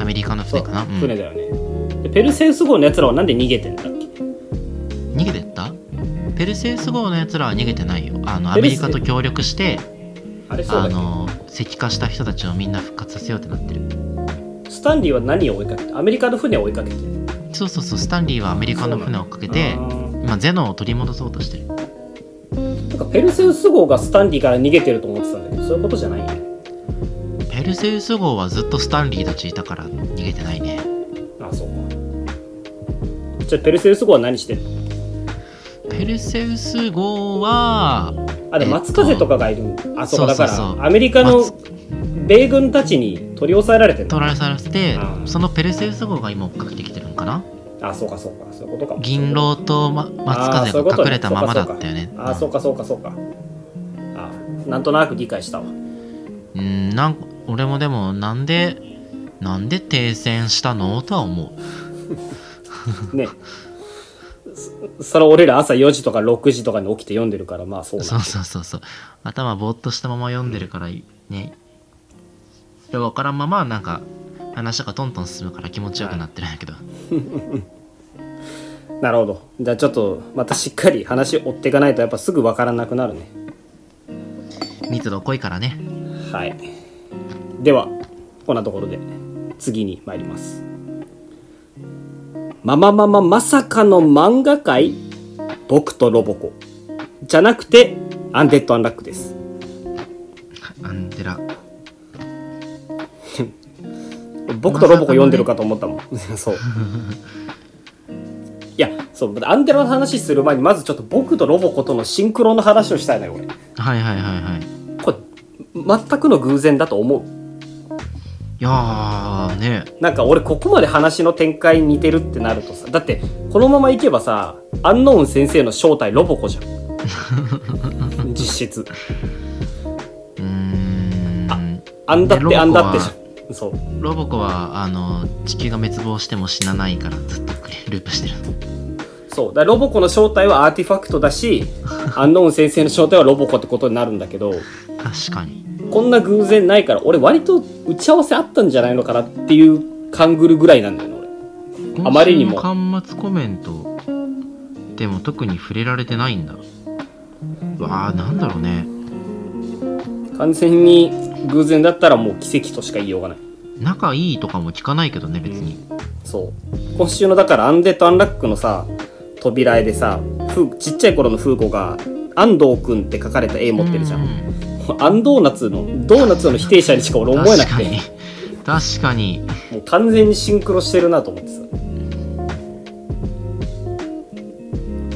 アメリカの船かな、うん。船だよね。でペルセウス号のやつらはなんで逃げてんだっけ？逃げてった？ペルセウス号のやつらは逃げてないよ。あのアメリカと協力してあれそうだあの石化した人たちをみんな復活させようってなってる。スタンリーは何を追いかけて？アメリカの船を追いかけて？るそうそうそうスタンリーはアメリカの船を追っかけて今ゼノを取り戻そうとしてる。なんかペルセウス号がスタンリーから逃げてると思ってたんだけどそういうことじゃない？ペルセウス号はずっとスタンリーたちいたから逃げてないね。あそうか。じゃあペルセウス号は何してんの？ペルセウス号はあでえっと松風とかがいる。あそうか。だからアメリカの松米軍たちに取り押さえられてる取られされてうんそのペルセウス号が今追っかけてきてるんかな？あそうかそうかそういうことか。も銀狼と、ま、松風が隠れたままだったよね。あーそうかそうかそうかあーなんとなく理解したわ。うんなん俺もでもなんでなんで停戦したの？とは思う。ね。そそれ俺ら朝4時とか6時とかに起きて読んでるからまあそうそうそうそうそう。頭ぼーっとしたまま読んでるからね。で分からんままなんか話がトントン進むから気持ちよくなってるんやけど、なるほど。じゃあちょっとまたしっかり話追っていかないとやっぱすぐ分からなくなるね。密度濃いからね。はい。ではこんなところで次に参ります。まままままさかの漫画界？僕とロボコ。じゃなくてアンデッド・アンラックです。アンデラ僕とロボコ読んでるかと思ったもん、そう。いやそうアンデラの話する前にまずちょっと僕とロボコとのシンクロの話をしたいのよ俺。はいはいはいはい。これ全くの偶然だと思う。いやーね。なんか俺ここまで話の展開似てるってなるとさだってこのままいけばさアンノーン先生の正体ロボコじゃん。実質。うーん。あんだってあんだってじロゃんそう。ロボコはあの地球が滅亡しても死なないからずっとループしてるそう。だロボコの正体はアーティファクトだし アンノーン先生の正体はロボコってことになるんだけど確かに。こんな偶然ないから俺割と打ち合わせあったんじゃないのかなっていう勘ぐるぐらいなんだよね俺。あまりにも。端末コメントでも特に触れられてないんだ。うわあなんだろうね。完全に偶然だったらもう奇跡としか言いようがない。仲いいとかも聞かないけどね別に。そう。今週のだからアンデッド・アンラックのさ扉絵でさふちっちゃい頃のフーゴが安藤くんって書かれた絵持ってるじゃん、うアンドーナツのドーナツの否定者にしか俺思えなくて。確かに。確かに。もう完全にシンクロしてるなと思ってさ。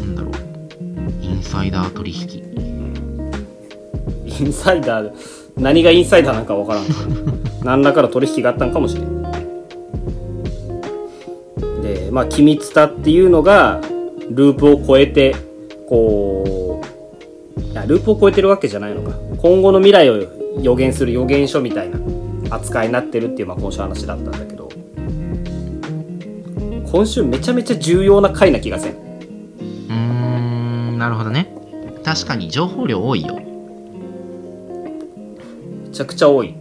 なんだろう。インサイダー取引。インサイダー何がインサイダーなんかわからんけど何らかの取引があったんかもしれん。でまあ「君ツタ」っていうのがループを超えてこういやループを超えてるわけじゃないのか。今後の未来を予言する予言書みたいな扱いになってるっていう、まあ、今週話だったんだけど。今週めちゃめちゃ重要な回な気がせん。うーんなるほどね。確かに情報量多いよ。ちゃくちゃ多い。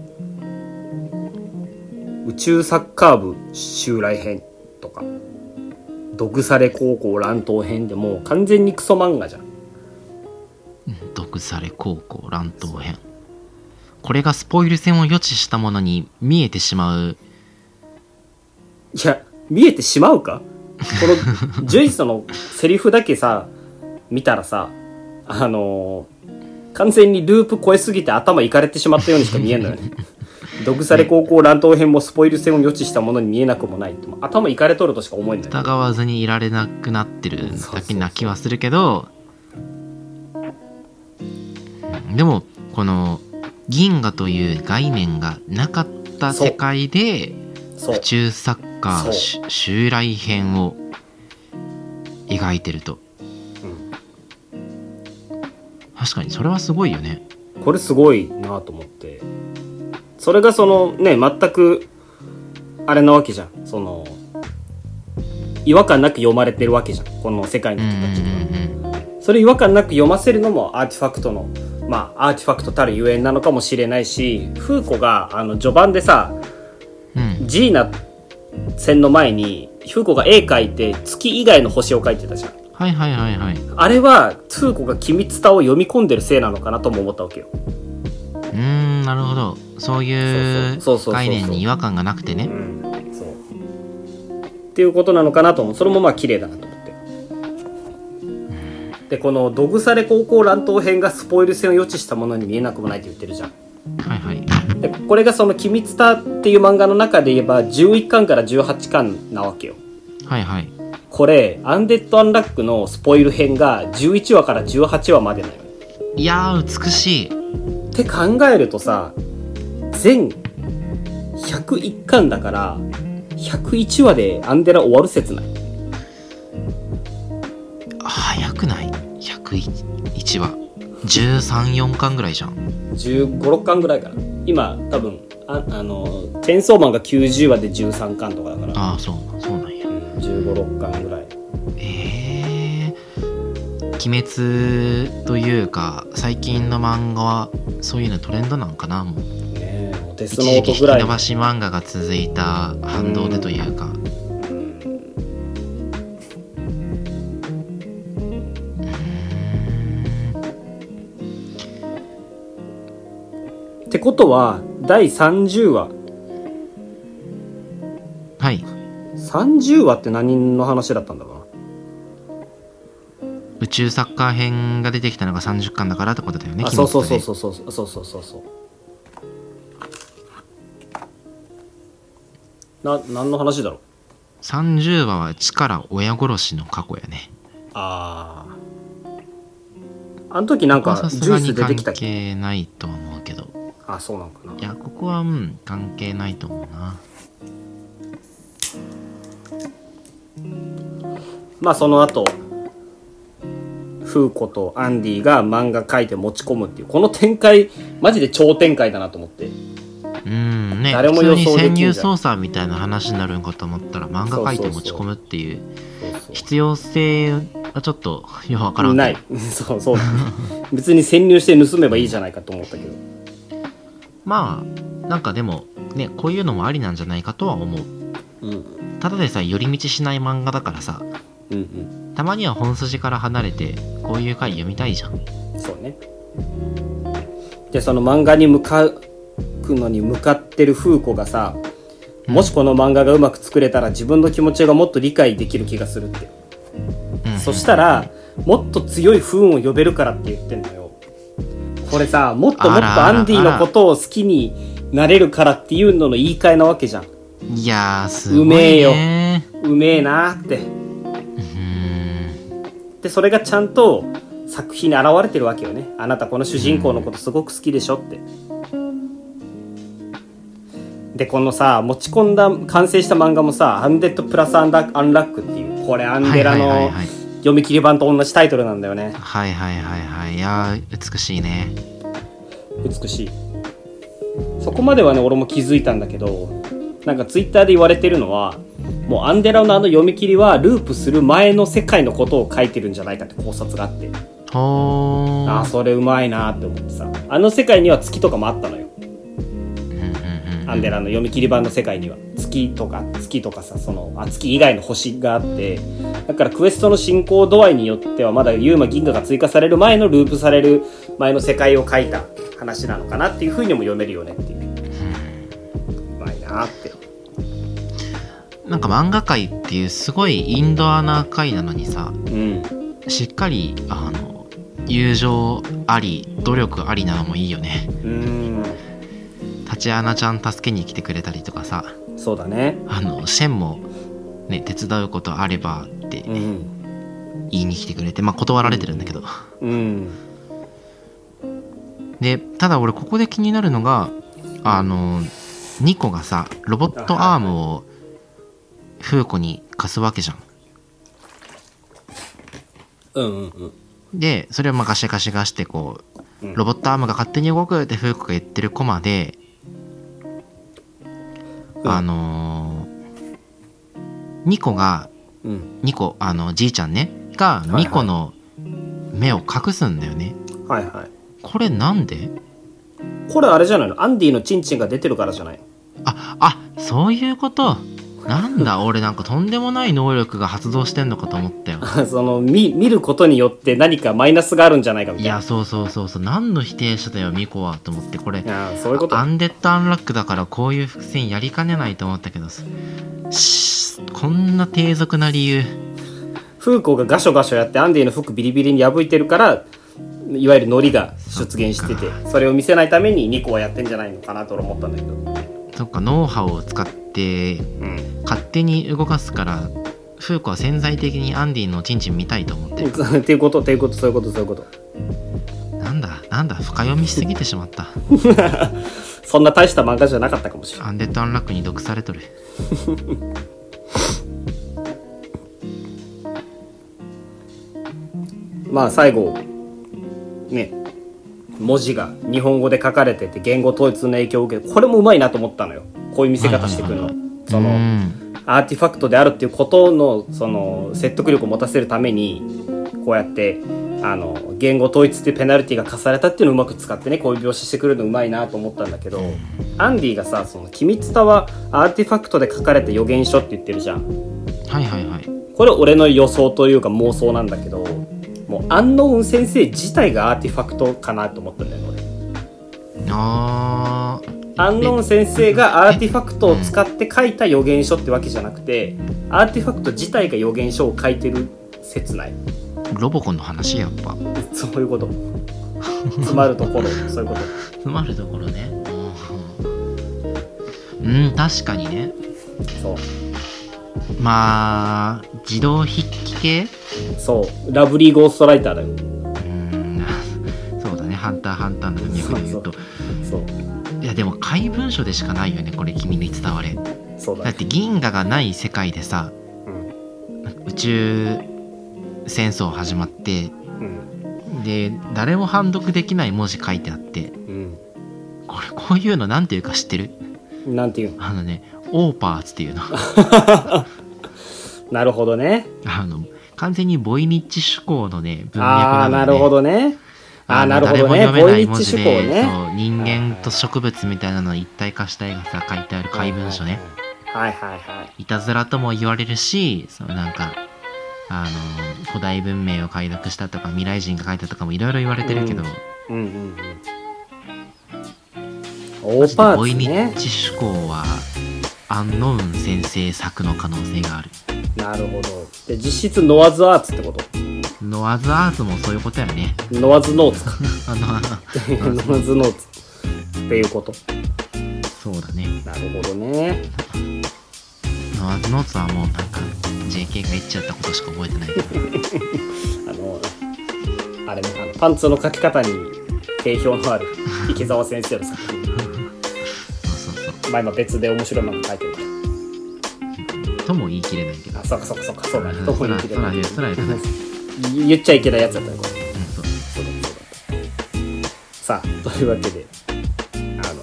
宇宙サッカー部襲来編とか。毒され高校乱闘編でもう完全にクソ漫画じゃん。毒され高校乱闘編。これがスポイル戦を予知したものに見えてしまう。いや見えてしまうか？このジュイスのセリフだけさ見たらさあのー完全にループ超えすぎて頭いかれてしまったようにしか見えんのよね。毒され高校乱闘編もスポイル戦を予知したものに見えなくもない頭いかれとるとしか思えない疑わずにいられなくなってるだけな気はするけどう。んでもこの銀河という概念がなかった世界で宇宙サッカー襲来編を描いてると、確かにそれはすごいよね。これすごいなと思って。それがそのね全くあれなわけじゃん。その違和感なく読まれてるわけじゃん。この世界のうん人たちにそれ違和感なく読ませるのもアーティファクトのまあアーティファクトたるゆえんなのかもしれないしフーコがあの序盤でさうん。ジーナ戦の前にフーコが絵描いて月以外の星を描いてたじゃんはいはいはいはい。あれはフーコが機密タを読み込んでるせいなのかなとも思ったわけよ。うーんなるほど。そういう概念に違和感がなくてね。うんそうっていうことなのかなと思う。それもまあ綺麗だなと思って。でこの「ドグサレ高校乱闘編」がスポイル戦を予知したものに見えなくもないって言ってるじゃん。はいはい。でこれがその「機密タ」っていう漫画の中で言えば11巻から18巻なわけよ。はいはいこれアンデッド・アンラックのスポイル編が11話から18話までなのよ。いやー美しい。って考えるとさ全101巻だから101話でアンデラ終わる説ない？早くない？101話。134巻ぐらいじゃん。1 5 6巻ぐらいかな。今多分ああのチンソーマンが90話で13巻とかだから。ああそうそう1 5 6巻ぐらい。えー、鬼滅というか最近の漫画はそういうのトレンドなんかな？もう。ねえもうデス一時期引き伸ばし漫画が続いた反動でというか。ってことは第30話30話って何の話だったんだろうな。宇宙サッカー編が出てきたのが30巻だからってことだよねあそうそうそううそうそうそうそうそうそう。な何の話だろう？30話は力親殺しの過去やね。あああの時なんかジュース出てきたっけ係ないとは思うけど。あそうなんかな。いやここはうん関係ないと思うなまあその後フーコとアンディが漫画描いて持ち込むっていうこの展開マジで超展開だなと思って。うんね。誰も予普通に想でき潜入捜査みたいな話になるんかと思ったら漫画描いて持ち込むっていう必要性はちょっとよくわからない。そうそう。別に潜入して盗めばいいじゃないかと思ったけど。まあなんかでもねこういうのもありなんじゃないかとは思う。うんただでさえ寄り道しない漫画だからさうんうん。たまには本筋から離れてこういう回読みたいじゃん。そうね。でその漫画に向かうのに向かってるフーコがさもしこの漫画がうまく作れたら自分の気持ちがもっと理解できる気がするって。うん。そしたらもっと強い不運を呼べるからって言ってんのよ。これさもっともっとアンディのことを好きになれるからっていうのの言い換えなわけじゃんいやーすごいね。うめえよ。うめえなって。でそれがちゃんと作品に現れてるわけよね。あなたこの主人公のことすごく好きでしょって。でこのさ持ち込んだ完成した漫画もさ「アンデッドプラスアンラアンラック」っていうこれアンデラのはい。読み切り版と同じタイトルなんだよね。はいはいはいはい。いやー美しいね。美しい。そこまではね俺も気づいたんだけどなんかツイッターで言われてるのはもうアンデラのあの読み切りはループする前の世界のことを書いてるんじゃないかって考察があって。あ。あそれうまいなって思ってさ。あの世界には月とかもあったのよ。アンデラの読み切り版の世界には。月とか月とかさそのあ月以外の星があって。だからクエストの進行度合いによってはまだユーマ銀河が追加される前のループされる前の世界を書いた話なのかなっていうふうにも読めるよねっていうなって。なんか漫画界っていうすごいインドアな回なのにさうん。しっかりあの友情あり努力ありなのもいいよね。うん。タチアナちゃん助けに来てくれたりとかさそうだね。あのシェンもね手伝うことあればってうん。言いに来てくれてまあ断られてるんだけど。うん。でただ俺ここで気になるのがあのニコがさロボットアームをフーコに貸すわけじゃん。うんうんうん。でそれをまあガシガシガしてこううん。ロボットアームが勝手に動くってフーコが言ってるコマで、うん。あのーニコがうん。ニコあのじいちゃんねがいはい。ニコの目を隠すんだよね、はいはい。これなんで？これあれじゃないの？アンディのチンチンが出てるからじゃないそういうこと？なんだ俺なんかとんでもない能力が発動してんのかと思ったよ。その見見ることによって何かマイナスがあるんじゃないかみたいな。いやそうそうそうそう。何の否定者だよミコはと思って。これそういうこと。アンデッド・アンラックだからこういう伏線やりかねないと思ったけどしこんな低俗な理由。フーコがガショガショやってアンディの服ビリビリに破いてるからいわゆるノリが出現しててそれを見せないためにニコはやってんじゃないのかなと俺思ったんだけどそっかノウハウを使ってうん。勝手に動かすからフーコは潜在的にアンディのチンチン見たいと思ってる。っていうことっていうことそういうことそういうこと。なんだなんだ深読みしすぎてしまった。そんな大した漫画じゃなかったかもしれない。アンデッド・アンラックに毒されとる。まあ最後ね文字が日本語で書かれてて言語統一の影響を受けてこれもうまいなと思ったのよ。こういう見せ方してくるの、その、うん。アーティファクトであるっていうことのその説得力を持たせるためにこうやってあの言語統一っていうペナルティが課されたっていうのをうまく使ってねこういう描写してくるのうまいなと思ったんだけど、アンディがさ「その君伝はアーティファクトで書かれた予言書」って言ってるじゃん。はいはいはい。これ俺の予想というか妄想なんだけどもうアンノウン先生自体がアーティファクトかなと思ったんだよね俺あー。アンノーン先生がアーティファクトを使って書いた予言書ってわけじゃなくてアーティファクト自体が予言書を書いてる説ない？ロボコンの話やっぱ。そういうこと。詰まるところ。そういうこと。詰まるところね。うん。うん確かにね。そうまあ自動筆記系？そう。ラブリーゴーストライターだよ。うーんそうだね。ハンターハンターの文脈で言うと。そういやでも怪文書でしかないよねこれ君に伝われ。そうだね。だって銀河がない世界でさうん。宇宙戦争始まってうん。で誰も判読できない文字書いてあって。うん。これこういうのなんていうか知ってる？なんていうの？あのねオーパーツっていうの。なるほどね。あの完全にボイニッチ趣向のね文脈ああなので、ね、なるほどね。あなるほどね。誰も読めない文ボイニッチ字で趣向ね。そう人間と植物みたいなのを一体化した絵がさ書いてある怪文書ね。はいはいはいい。たずらとも言われるしそのなんかあの古代文明を解読したとか未来人が書いたとかもいろいろ言われてるけど、うんうんうんオーパボイニーツねッチ趣向はアンノウン先生作の可能性がある。なるほど。で実質ノワズアーツってこと？ノアズアーズもそういうことやね。ノワズノーツか。ノワズノーツ。っていうこと。そうだね。なるほどね。ノアズノーツはもうなんか JK が言っちゃったことしか覚えてない。あのあれねあのパンツの書き方に定評のある池澤先生の作品まあ今別で面白い漫画書いてる。とも言い切れないけど。らあそうかそうかそうかそうだねうんどこにそらそらそらそら言っちゃいけないやつだったねこれう。んそうそうだそうださあというわけであの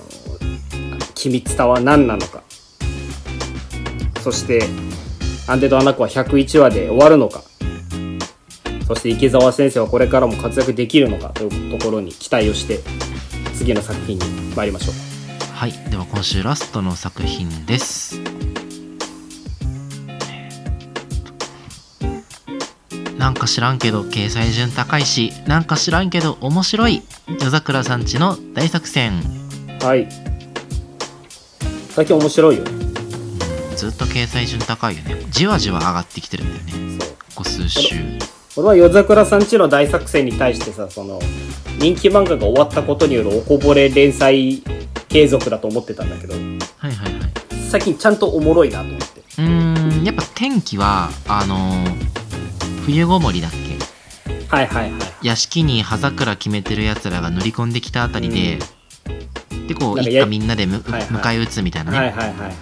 「君伝は何なのか」そして「アンデッド・アナコ」は101話で終わるのか。そして池澤先生はこれからも活躍できるのかというところに期待をして次の作品に参りましょうはいでは今週ラストの作品です。なんか知らんけど掲載順高いしなんか知らんけど面白い。夜桜さんちの大作戦。はい。最近面白いよ。ねずっと掲載順高いよね。じわじわ上がってきてるんだよね。ここ数週。俺は夜桜さんちの大作戦に対してさその人気漫画が終わったことによるおこぼれ連載継続だと思ってたんだけどはいはいはい最近ちゃんとおもろいなと思って。うーんやっぱ天気はあのー冬ごもりだっけ？はいはいはい。屋敷に葉桜決めてるやつらが乗り込んできたあたりで、でこうなんかや一家みんなでむ、はいはい。迎え撃つみたいなね、はいはいはいはいはい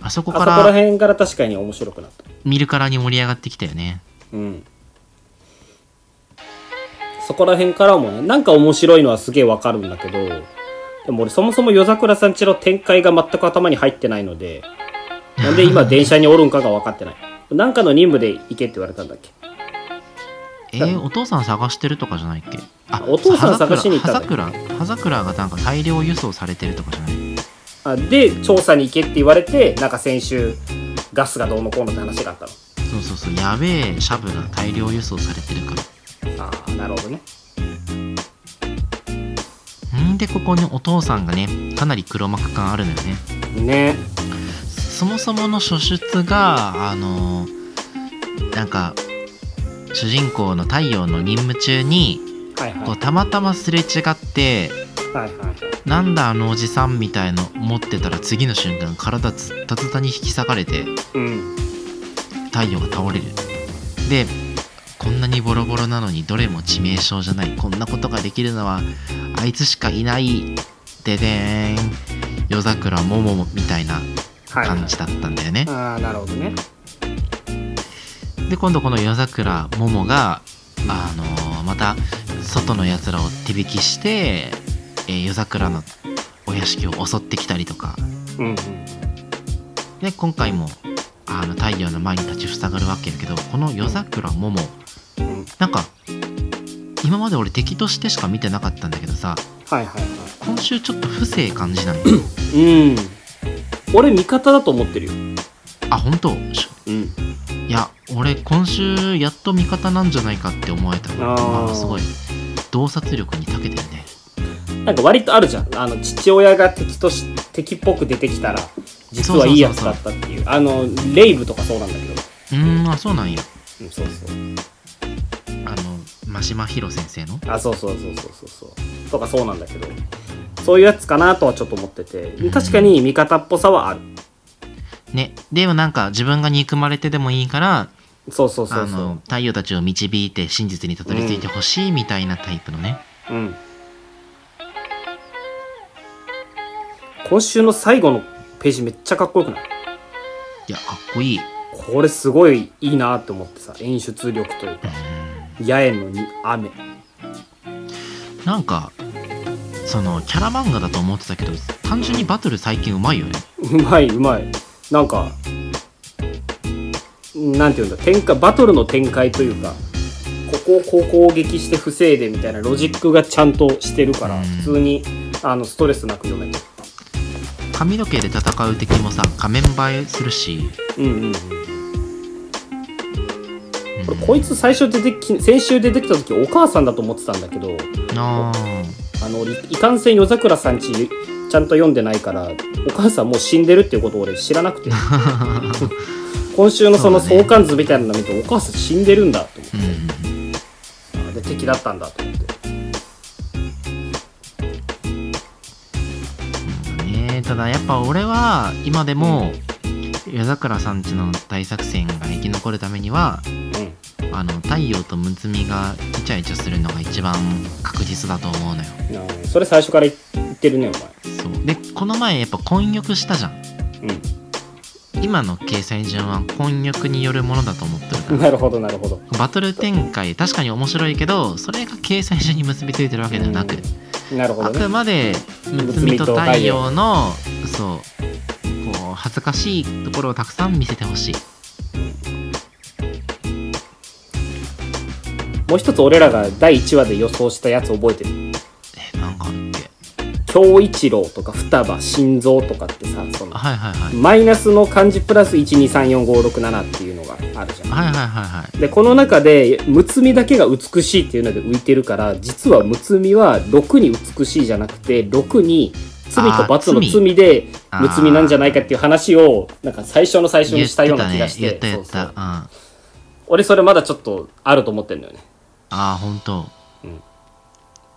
あそこあそこらから辺から確かに面白くなった。見るからに盛り上がってきたよね。うんそこら辺からもねなんか面白いのはすげえわかるんだけどでも俺そもそも夜桜さんちの展開が全く頭に入ってないのでなんで今電車におるんかが分かってない。なんかの任務で行けって言われたんだっけ？えー、お父さん探してるとかじゃないっけ？あお父さん探しに行ったんだ葉桜葉桜がなんか大量輸送されてるとかじゃない？あで調査に行けって言われてなんか先週ガスがどうのこうのって話があったの。そうそうそうやべえシャブが大量輸送されてるからああなるほどね。んでここにお父さんがねかなり黒幕感あるのよね。ね。そもそもの初出があのなんか主人公の太陽の任務中にはいはい。こうたまたますれ違ってはいはいはい。なんだあのおじさんみたいの持ってたら次の瞬間体ずったずたに引き裂かれてうん。太陽が倒れる。でこんなにボロボロなのにどれも致命傷じゃない。こんなことができるのはあいつしかいないででー。ん夜桜ももみたいなはい、感じだったんだよね、ああなるほどね。で今度この夜桜ももがあのーまた外のやつらを手引きして、えー夜桜のお屋敷を襲ってきたりとか。うんうん。で今回もあの太陽の前に立ちふさがるわけやけどこの夜桜ももうんなんか今まで俺敵としてしか見てなかったんだけどさはいはいは今週ちょっと不正感じない？いうん。俺味方だと思ってるよ。あ本当？うん。いや俺今週やっと味方なんじゃないかって思えたあすごい洞察力に長けてるね。なんか割とあるじゃん。あの父親が敵とし敵っぽく出てきたら実はいいやつだったっていう。あのレイブとかそうなんだけど。うーんあそうなんや。うんそうそう真島ひろ先生の？あそうそうそうそうそうそう。とかそうなんだけど。そういうやつかなとはちょっと思ってて。確かに味方っぽさはある。ね。でもなんか自分が憎まれてでもいいからそうそうそうあのそう太陽たちを導いて真実にたどり着いてほしいみたいなタイプのね、うん。今週の最後のページめっちゃかっこよくない？いやかっこいい。これすごいいいなって思ってさ演出力というか八重のに雨。なんかそのキャラ漫画だと思ってたけど単純にバトル最近うまいよね。うまいうまい。なんかなんていうんだ展開バトルの展開というかここをこう攻撃して防いでみたいなロジックがちゃんとしてるからうん。普通にあのストレスなく読めて。髪の毛で戦う敵もさ仮面映えするし、うんうんうんうんこれこいつ最初出てき先週出てきた時お母さんだと思ってたんだけどああの俺いかんせん夜桜さんちちゃんと読んでないからお母さんもう死んでるっていうことを俺知らなくて。ー 今週のその相関図みたいなの見てお母さん死んでるんだと。思ってうんうん。あで敵だったんだと思って。ねただやっぱ俺は今でも夜桜さんちの大作戦が生き残るためにはうんあの太陽とむつみがイチャイチャするのが一番確実だと思うのよ。それ最初から言ってるねそう。でこの前やっぱ混浴したじゃん。お前今の掲載順は混浴によるものだと思ってるから。うんなるほどなるほど。バトル展開確かに面白いけどそれが掲載順に結びついてるわけではなく、あなるほどね。くまでむつみと太陽のそうこう恥ずかしいところをたくさん見せてほしいもう一つ俺らが第1話で予想したやつ覚えてる？えなんかあるっけ？京一郎とか双葉心臓とかってさそのあはいはいはい。マイナスの漢字プラス1234567っていうのがあるじゃん。はいはいはいはい。でこの中でむつみだけが美しいっていうので浮いてるから実はむつみは6に美しいじゃなくて6に罪と罰の罪罪でむつみなんじゃないかっていう話をなんか最初の最初にしたような気がして。そうそう。俺それまだちょっとあると思ってんだよねああ本当、うん。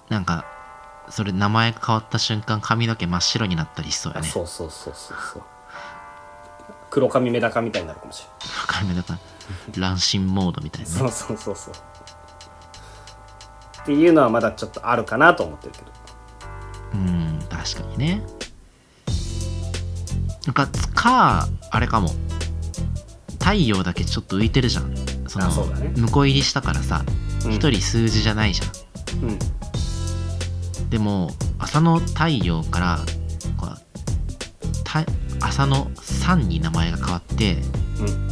なんかそれ名前が変わった瞬間髪の毛真っ白になったりしそうやね。そうそうそうそうそう。黒髪メダカみたいになるかもしれ髪の毛乱心モードみたいなないね。そうそうそうそう。っていうのはまだちょっとあるかなと思ってるけど。うん確かにね。なんかかあれかも。太陽だけちょっと浮いてるじゃん。そのあそうだね。向こう入りしたからさうん。一、人数字じゃないじゃん。うん。でも朝の太陽からこ朝の3に名前が変わってうん。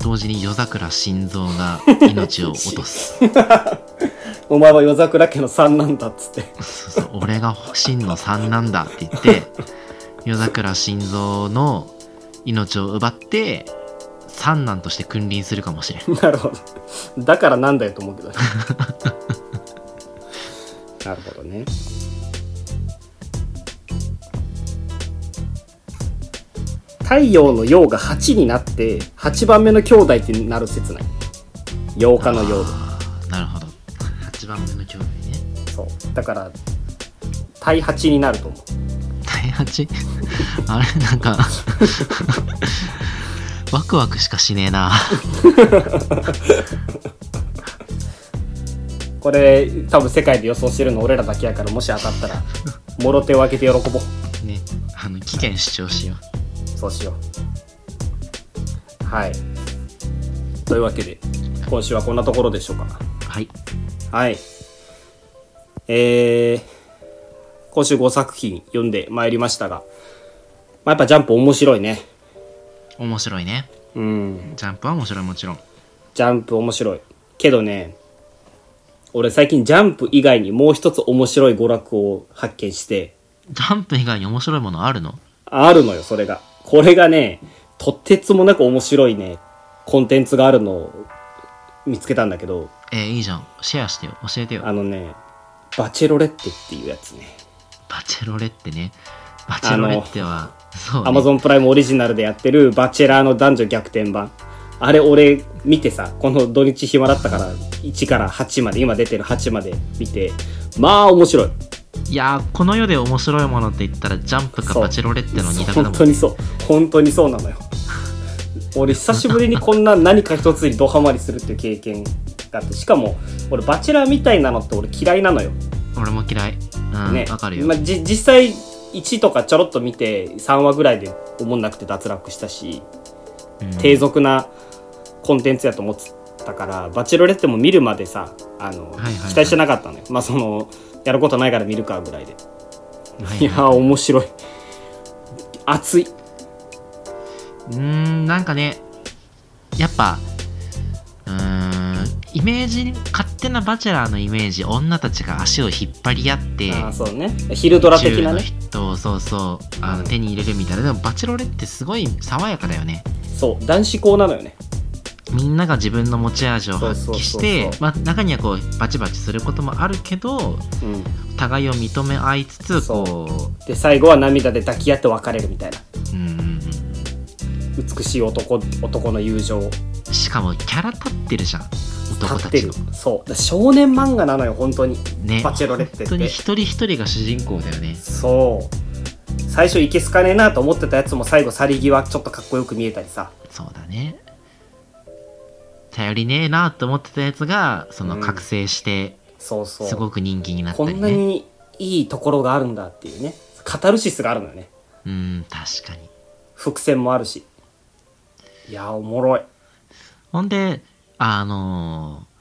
同時に夜桜心臓が 命を落とす。お前は夜桜家の3なんだっつって。そうそう。俺が真の3なんだって言って夜桜心臓の命を奪って三男として君臨するかもしれん。なるほど。だからなんだよと思うけどねなるほどね。太陽の陽が8になって8番目の兄弟ってなる説ない？8日の陽なるほど。8番目の兄弟ね。そう。だから対8になると思う。第8 あれなんかワクワクしかしねえな。これ多分世界で予想してるの俺らだけやからもし当たったらもろ手を挙げて喜ぼう。ねあの危険主張しよそうしよう。はい。というわけで今週はこんなところでしょうか。うはい。はい。えー、今週5作品読んでまいりましたが、まあ、やっぱジャンプ面白いね面白いね。うん。ジャンプは面白いもちろん。ジャンプ面白い。けどね俺最近ジャンプ以外にもう一つ面白い娯楽を発見して。ジャンプ以外に面白いものあるの？あるのよそれが。これがねとってつもなく面白いねコンテンツがあるのを見つけたんだけど。えーいいじゃん。シェアしてよ。教えてよ。あのねバチェロレッテっていうやつね。バチェロレッテね。バチェロレッテはアマゾンプライムオリジナルでやってるバチェラーの男女逆転版。あれ俺見てさこの土日暇だったから1から8まで今出てる8まで見てまあ面白い。いやーこの世で面白いものって言ったらジャンプかバチェロレッテの二択だもん本当にそう。本当にそうなのよ。俺久しぶりにこんな何か一つにドハマりするっていう経験があってしかも俺バチェラーみたいなのって俺嫌いなのよ。俺も嫌い。うんわ、ねかるよ、まあ、じ実際1とかちょろっと見て3話ぐらいで思んなくて脱落したしうん。低俗なコンテンツやと思ってたから、バチェロレッテも見るまでさあの、はいはい期待してなかったのよ。まあそのやることないから見るかぐらいで、はいい、やー面白い。熱い。うーんなんかねやっぱうーんイメージ勝手なバチェラーのイメージ女たちが足を引っ張り合ってあーそうね。昼ドラ的なのね人をそうそう。あの手に入れるみたいな。でもバチェロレってすごい爽やかだよね。そう。男子校なのよね。みんなが自分の持ち味を発揮して中にはこうバチバチすることもあるけどうん。互いを認め合いつつそう。こで最後は涙で抱き合って別れるみたいな。うん。美しい男男の友情。しかもキャラ立ってるじゃん男たちのそう。だ少年漫画なのよ本当に。ね。バチェロレッテって。本当に一人一人が主人公だよね。そう。最初いけすかねえなと思ってたやつも最後去り際ちょっとかっこよく見えたりさ。そうだね。頼りねえなと思ってたやつがそのうん。覚醒してそうそう。すごく人気になったこりね。んなにいいところがあるんだっていうね。カタルシスがあるのよね。うん確かに。伏線もあるし。いやーおもろい。ほんであのー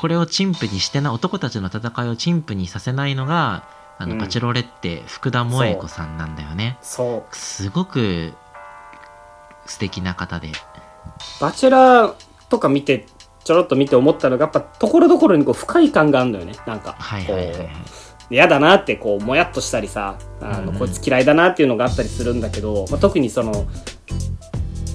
これを陳腐にしてな男たちの戦いを陳腐にさせないのがあの、うん。バチェロレッテ福田萌子さんなんだよね。そう。すごく素敵な方で。バチェラーとか見てちょろっと見て思ったのがやっぱところどころにこう不快感があるのよね。なんかはいはいはいはい。嫌だなってこうもやっとしたりさあの、うん。こいつ嫌いだなっていうのがあったりするんだけど、まあ、特にその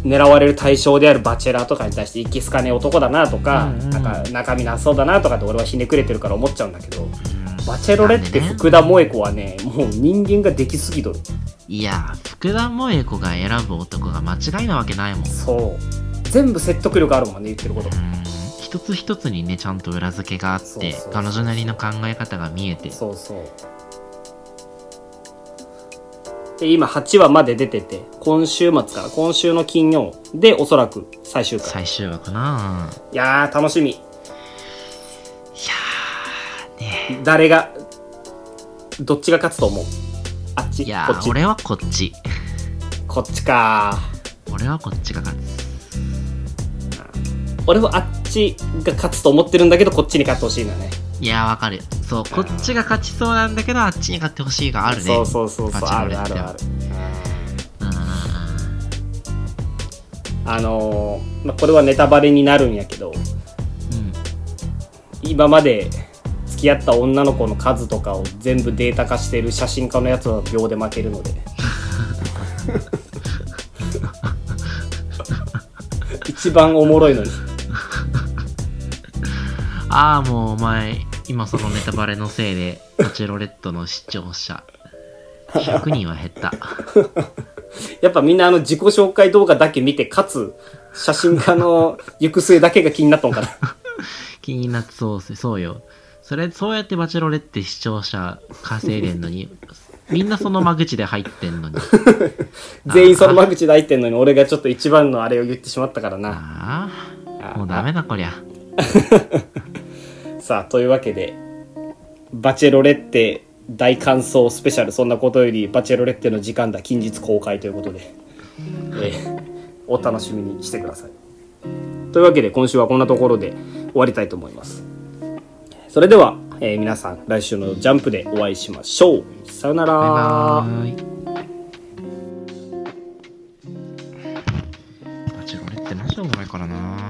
狙われる対象であるバチェラーとかに対していけすかねえ男だなとか,、うんうん。なんか中身なさそうだなとかって俺はひねくれてるから思っちゃうんだけどうん。バチェロレッテなんでね福田萌子はねもう人間ができすぎとる。いや福田萌子が選ぶ男が間違いなわけないもん。そう。全部説得力あるもんね言ってること。うん。一つ一つにねちゃんと裏付けがあって彼女なりの考え方が見えて。そうそうで今8話まで出てて今週末から今週の金曜でおそらく最終回。最終話かな。いやー楽しみ。いやーね。誰がどっちが勝つと思う？あっち？いやこっち？ー俺はこっち。こっちか。俺はこっちが勝つ。俺はあっちが勝つと思ってるんだけどこっちに勝ってほしいのよねいやーわかるそうこっちが勝ちそうなんだけどあっちに勝ってほしいがあるね。そうそうそうそうあるあるある。うん。あのーまあ、これはネタバレになるんやけどうん。今まで付き合った女の子の数とかを全部データ化している写真家のやつは秒で負けるので。一番おもろいのにああもうお前今そのネタバレのせいでバチェロレットの視聴者。100人は減った。やっぱみんなあの自己紹介動画だけ見てかつ写真家の行く末だけが気になったのかな 気になってそうそうよ。それそうやってバチェロレッテ視聴者稼いでんのにみんなその間口で入ってんのに。全員その間口で入ってんのに俺がちょっと一番のあれを言ってしまったからな。ああもうダメだこりゃさあというわけでバチェロレッテ大感想スペシャルそんなことよりバチェロレッテの時間だ近日公開ということで、えーお楽しみにしてください。というわけで今週はこんなところで終わりたいと思います。それでは、えー皆さん来週のジャンプでお会いしましょう。さよなら。バイバイ。バチェロレってマジおもろいからな